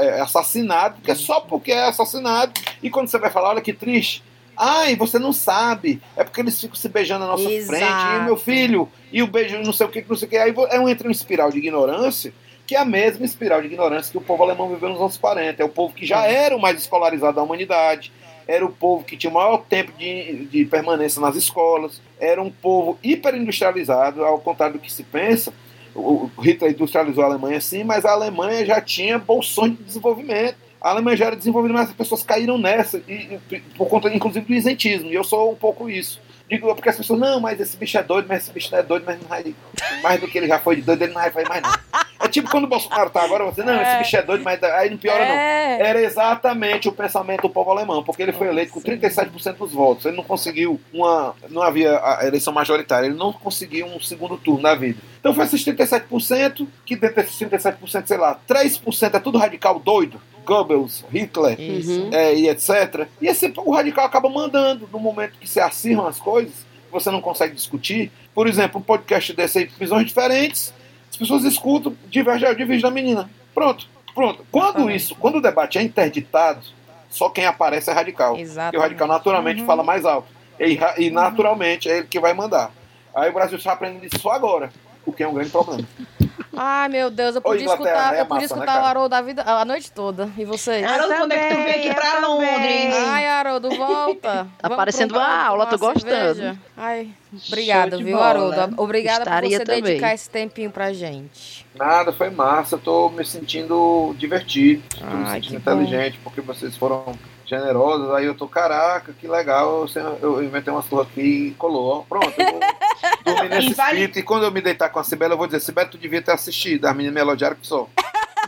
é, assassinado, porque é só porque é assassinado. E quando você vai falar, olha que triste. Ai, você não sabe. É porque eles ficam se beijando na nossa Exato. frente. E meu filho, e o beijo não sei o que, não sei o que. Aí é um, entra uma espiral de ignorância, que é a mesma espiral de ignorância que o povo alemão viveu nos anos 40. É o povo que já era o mais escolarizado da humanidade era o povo que tinha o maior tempo de, de permanência nas escolas, era um povo hiperindustrializado, ao contrário do que se pensa. O Hitler industrializou a Alemanha sim, mas a Alemanha já tinha bolsões de desenvolvimento. A Alemanha já era desenvolvida, mas as pessoas caíram nessa, e, por conta, inclusive, do isentismo. E eu sou um pouco isso. Digo, porque as pessoas, não, mas esse bicho é doido, mas esse bicho não é doido, mas não vai, mais do que ele já foi de doido, ele não vai fazer mais nada. É tipo quando o Bolsonaro tá agora, você, não, é. esse bicho é doido, mas aí não piora é. não. Era exatamente o pensamento do povo alemão, porque ele foi eleito com 37% dos votos. Ele não conseguiu uma. Não havia a eleição majoritária, ele não conseguiu um segundo turno na vida. Então foi esses 37%, que dentro desses 37%, sei lá, 3% é tudo radical doido. Goebbels, Hitler uhum. é, e etc. E esse, o radical acaba mandando no momento que se acirram as coisas, você não consegue discutir. Por exemplo, um podcast desse aí, visões diferentes, as pessoas escutam, diverge, diverge da menina. Pronto, pronto. Quando isso, quando o debate é interditado, só quem aparece é radical. Exatamente. E o radical naturalmente uhum. fala mais alto. E, e naturalmente é ele que vai mandar. Aí o Brasil está aprendendo isso só agora, o que é um grande problema. Ai, meu Deus, eu podia escutar, é eu podia massa, né, escutar né, o Haroldo a, vida, a noite toda. E vocês? Haroldo, quando é que tu vem aqui pra Londres? Ai, Haroldo, volta. tá parecendo uma aula, tô gostando. Cerveja. Ai, obrigada, viu, bola. Haroldo? Obrigada Estaria por você também. dedicar esse tempinho pra gente. Nada, foi massa. Eu tô me sentindo divertido, tô Ai, me sentindo inteligente, bom. porque vocês foram generosos. Aí eu tô, caraca, que legal. Eu inventei uma surra aqui e colou. Pronto, eu vou dormir nesse vale... espírito. E quando eu me deitar com a Sibela, eu vou dizer, Sibela, tu devia ter assistido. As meninas me elogiaram que sou.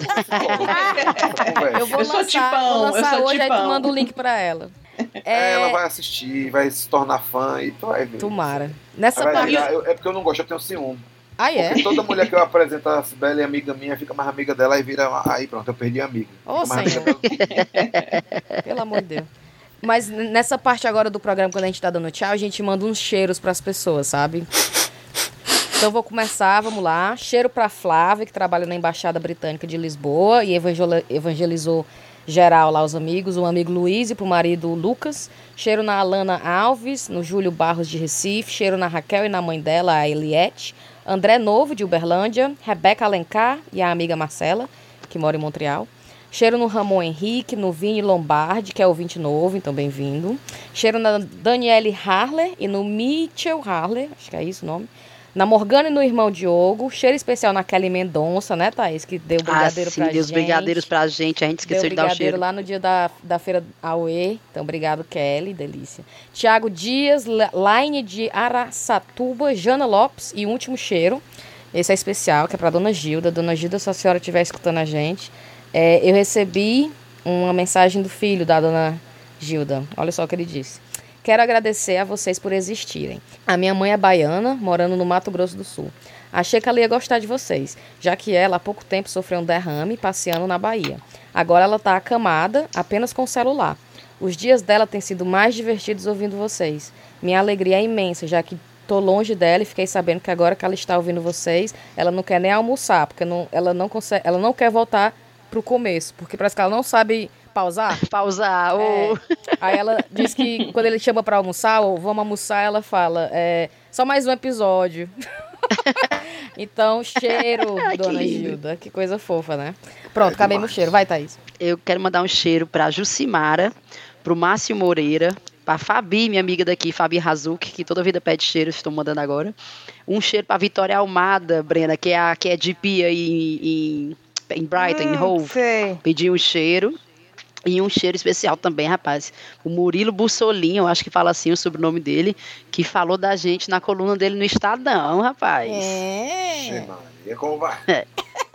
eu vou eu sou tipão, vou eu sou hoje, tipão. aí tu manda o link pra ela. É... Ela vai assistir, vai se tornar fã e tu vai ver. Tomara. Nessa parte... é porque eu não gosto, eu tenho ciúme. Ah, é? Porque toda mulher que eu apresento a Sibeli, amiga minha, fica mais amiga dela e vira. Aí pronto, eu perdi a amiga. Ô, Senhor. Pelo amor de Deus. Mas nessa parte agora do programa, quando a gente tá dando tchau, a gente manda uns cheiros para as pessoas, sabe? Então vou começar, vamos lá. Cheiro para Flávia, que trabalha na Embaixada Britânica de Lisboa e evangelizou geral lá os amigos, o amigo Luiz e pro marido Lucas. Cheiro na Alana Alves, no Júlio Barros de Recife. Cheiro na Raquel e na mãe dela, a Eliette. André Novo, de Uberlândia, Rebeca Alencar e a amiga Marcela, que mora em Montreal. Cheiro no Ramon Henrique, no Vini Lombardi, que é o 20 novo, então bem-vindo. Cheiro na Daniele Harler e no Mitchell Harler, acho que é isso o nome. Na Morgana e no irmão Diogo. Cheiro especial na Kelly Mendonça, né, Thaís? Que deu brigadeiro ah, sim, pra deu gente. brigadeiros pra gente. A gente esqueceu deu de dar o cheiro. lá no dia da, da feira AUE. Então, obrigado, Kelly. Delícia. Tiago Dias, Line de Araçatuba, Jana Lopes e último cheiro. Esse é especial, que é pra Dona Gilda. Dona Gilda, se a senhora estiver escutando a gente. É, eu recebi uma mensagem do filho da Dona Gilda. Olha só o que ele disse. Quero agradecer a vocês por existirem. A minha mãe é baiana, morando no Mato Grosso do Sul. Achei que ela ia gostar de vocês, já que ela há pouco tempo sofreu um derrame passeando na Bahia. Agora ela está acamada, apenas com celular. Os dias dela têm sido mais divertidos ouvindo vocês. Minha alegria é imensa, já que estou longe dela e fiquei sabendo que agora que ela está ouvindo vocês, ela não quer nem almoçar, porque não, ela, não consegue, ela não quer voltar pro começo, porque parece que ela não sabe pausar. Pausar. É. Aí ela diz que quando ele chama para almoçar, ou vamos almoçar, ela fala, é, só mais um episódio. então, cheiro, dona que Gilda. Que coisa fofa, né? Pronto, é acabei meu cheiro. Vai, Thaís. Eu quero mandar um cheiro pra Jucimara, pro Márcio Moreira, pra Fabi, minha amiga daqui, Fabi Razuc, que toda vida pede cheiro, estou mandando agora. Um cheiro pra Vitória Almada, Brena, que é a que é de pia em, em, em Brighton, hum, em Hove. Pedi um cheiro. E um cheiro especial também, rapaz. O Murilo Bussolini, eu acho que fala assim o sobrenome dele, que falou da gente na coluna dele no Estadão, rapaz. É. Maria, como vai?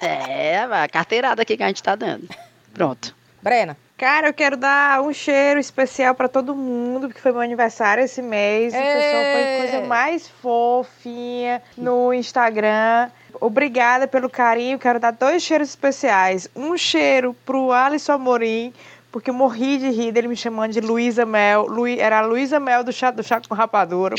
É, é, a carteirada aqui que a gente tá dando. Pronto. Brena. Cara, eu quero dar um cheiro especial para todo mundo, porque foi meu aniversário esse mês. O pessoal foi a coisa mais fofinha no Instagram. Obrigada pelo carinho. Quero dar dois cheiros especiais. Um cheiro pro Alisson Amorim, porque eu morri de rir dele me chamando de Luísa Mel. Lu, era a Luísa Mel do chá, do chá com rapadura.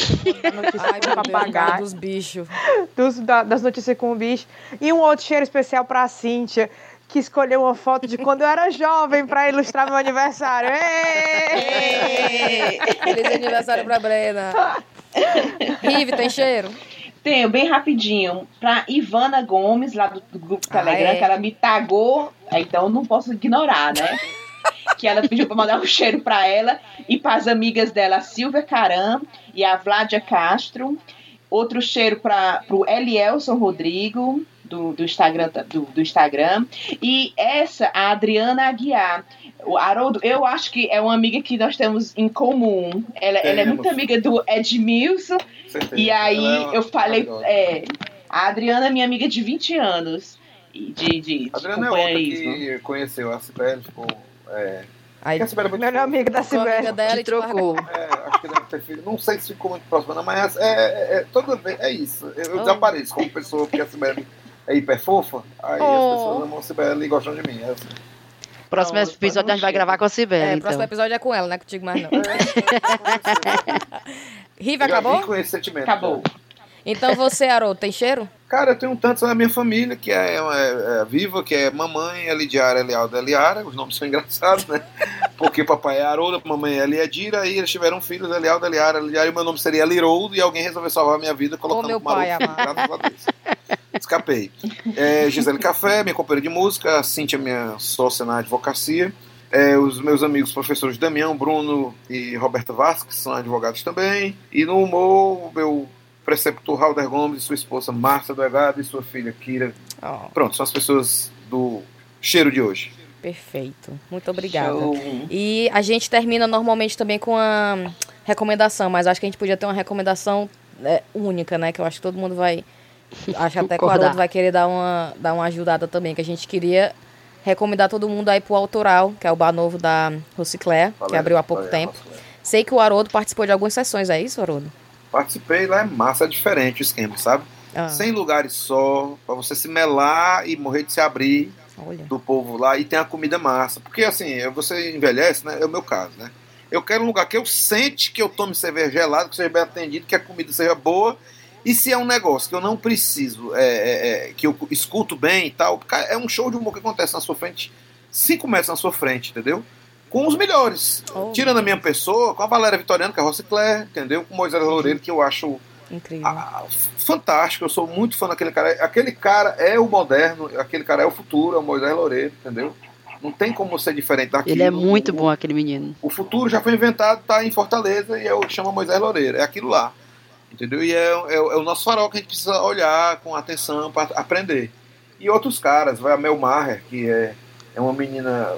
Ai, meu papagaio. dos bichos. Dos, da, das notícias com o bicho. E um outro cheiro especial pra Cíntia, que escolheu uma foto de quando eu era jovem para ilustrar meu aniversário. Ei! Feliz aniversário pra Brena. Rive, tem cheiro? Tenho, bem rapidinho. Pra Ivana Gomes, lá do, do grupo Telegram, ah, é? que ela me tagou, então não posso ignorar, né? Que ela pediu para mandar um cheiro para ela e para as amigas dela, a Silvia Caram e a Vládia Castro. Outro cheiro para o Elielson Rodrigo, do, do, Instagram, do, do, Instagram. E essa, a Adriana Aguiar. O Haroldo, eu acho que é uma amiga que nós temos em comum. Ela, ela é muito amiga do Edmilson. E aí é eu falei. É, a Adriana é minha amiga de 20 anos. De, de, a Adriana é outra que conheceu a Sibeli, ficou. É, Aí, a Sibeli é melhor amiga da Sibeli dela e trocou. É, acho que deve ter filho. Não sei se ficou muito próximo, não, mas é, é, é, toda vez, é isso. Eu, eu oh. desapareço como pessoa, porque a Sibeli é hiper fofa, aí oh. as pessoas amam a Sibeli e gostam de mim. É assim. Próximo não, episódio a gente vai gravar com a Sibeli. É, então. próximo episódio é com ela, não é contigo mais não. Riva, acabou? com esse sentimento. Acabou. Então você, Haroldo, tem cheiro? Cara, eu tenho tantos na minha família, que é, é, é viva, que é mamãe, Elidiara, Elialda, Eliara. Os nomes são engraçados, né? Porque papai é Haroldo, mamãe é Eliadira, e eles tiveram filhos, Elialda, Eliara, Eliara, e meu nome seria Liroldo, e alguém resolveu salvar a minha vida colocando o meu pai, amado. Escapei. É, Gisele Café, minha companheira de música, a Cíntia, minha sócia na advocacia. É, os meus amigos professores Damião, Bruno e Roberto Vasco, que são advogados também. E no humor, meu preceptor Halder Gomes e sua esposa Márcia Doegado e sua filha Kira. Oh. Pronto, são as pessoas do cheiro de hoje. Perfeito. Muito obrigada. Show. E a gente termina normalmente também com a recomendação, mas acho que a gente podia ter uma recomendação né, única, né? Que eu acho que todo mundo vai. Acho até que o Haroldo vai querer dar uma, dar uma ajudada também, que a gente queria recomendar todo mundo aí pro Autoral, que é o bar novo da Rocicler, que abriu há pouco tempo. Sei que o Haroldo participou de algumas sessões, é isso, Haroldo? Participei, lá é massa, é diferente o esquema, sabe? Ah. Sem lugares só, para você se melar e morrer de se abrir Olha. do povo lá e tem a comida massa. Porque assim, você envelhece, né? É o meu caso, né? Eu quero um lugar que eu sente que eu tome cerveja gelada, que seja bem atendido, que a comida seja boa. E se é um negócio que eu não preciso, é, é, é, que eu escuto bem e tal, é um show de humor que acontece na sua frente, cinco metros na sua frente, entendeu? Com os melhores. Oh. Tirando a minha pessoa, com a Valéria Vitoriano, que é a Rocicler, entendeu? Com o Moisés uhum. Loureiro, que eu acho Incrível. A, fantástico. Eu sou muito fã daquele cara. Aquele cara é o moderno, aquele cara é o futuro, é o Moisés Loureiro, entendeu? Não tem como ser diferente daquilo. Ele é muito o, bom, aquele menino. O futuro já foi inventado, tá em Fortaleza e é o que chama Moisés Loureiro. É aquilo lá. Entendeu? E é, é, é o nosso farol que a gente precisa olhar com atenção para aprender. E outros caras, vai a Mel Maher, que é, é uma menina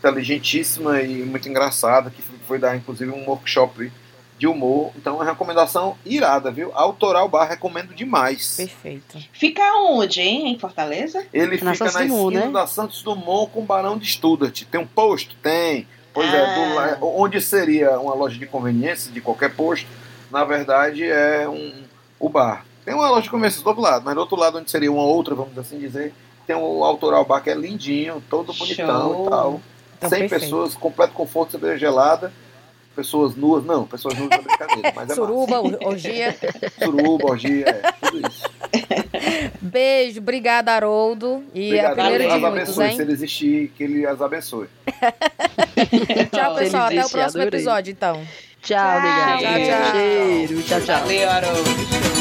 inteligentíssima e muito engraçada, que foi dar inclusive um workshop de humor. Então, é uma recomendação irada, viu? Autoral Bar, recomendo demais. Perfeito. Fica onde, hein? Em Fortaleza? Ele na fica na Dumont, esquina né? da Santos Dumont com o Barão de Studart. Tem um posto? Tem. Pois ah. é, do, onde seria uma loja de conveniência de qualquer posto, na verdade é um, o bar. Tem uma loja de conveniência do outro lado, mas do outro lado, onde seria uma outra, vamos assim dizer, tem o Autoral Bar que é lindinho, todo bonitão Show. e tal. Então, 100 perfeito. pessoas, completo conforto, cerveja gelada. Pessoas nuas, não, pessoas nuas é brincadeira. Mas é Suruba, massa. orgia. Suruba, orgia, é, tudo isso. Beijo, obrigada, Haroldo. E Obrigado, a primeira Deus de as muitos, abençoe. hein? Se ele existir, que ele as abençoe. Tchau, pessoal. Até o próximo adorei. episódio, então. Tchau. Tchau, tchau. Cheiro. Tchau, tchau. Valeu, Haroldo.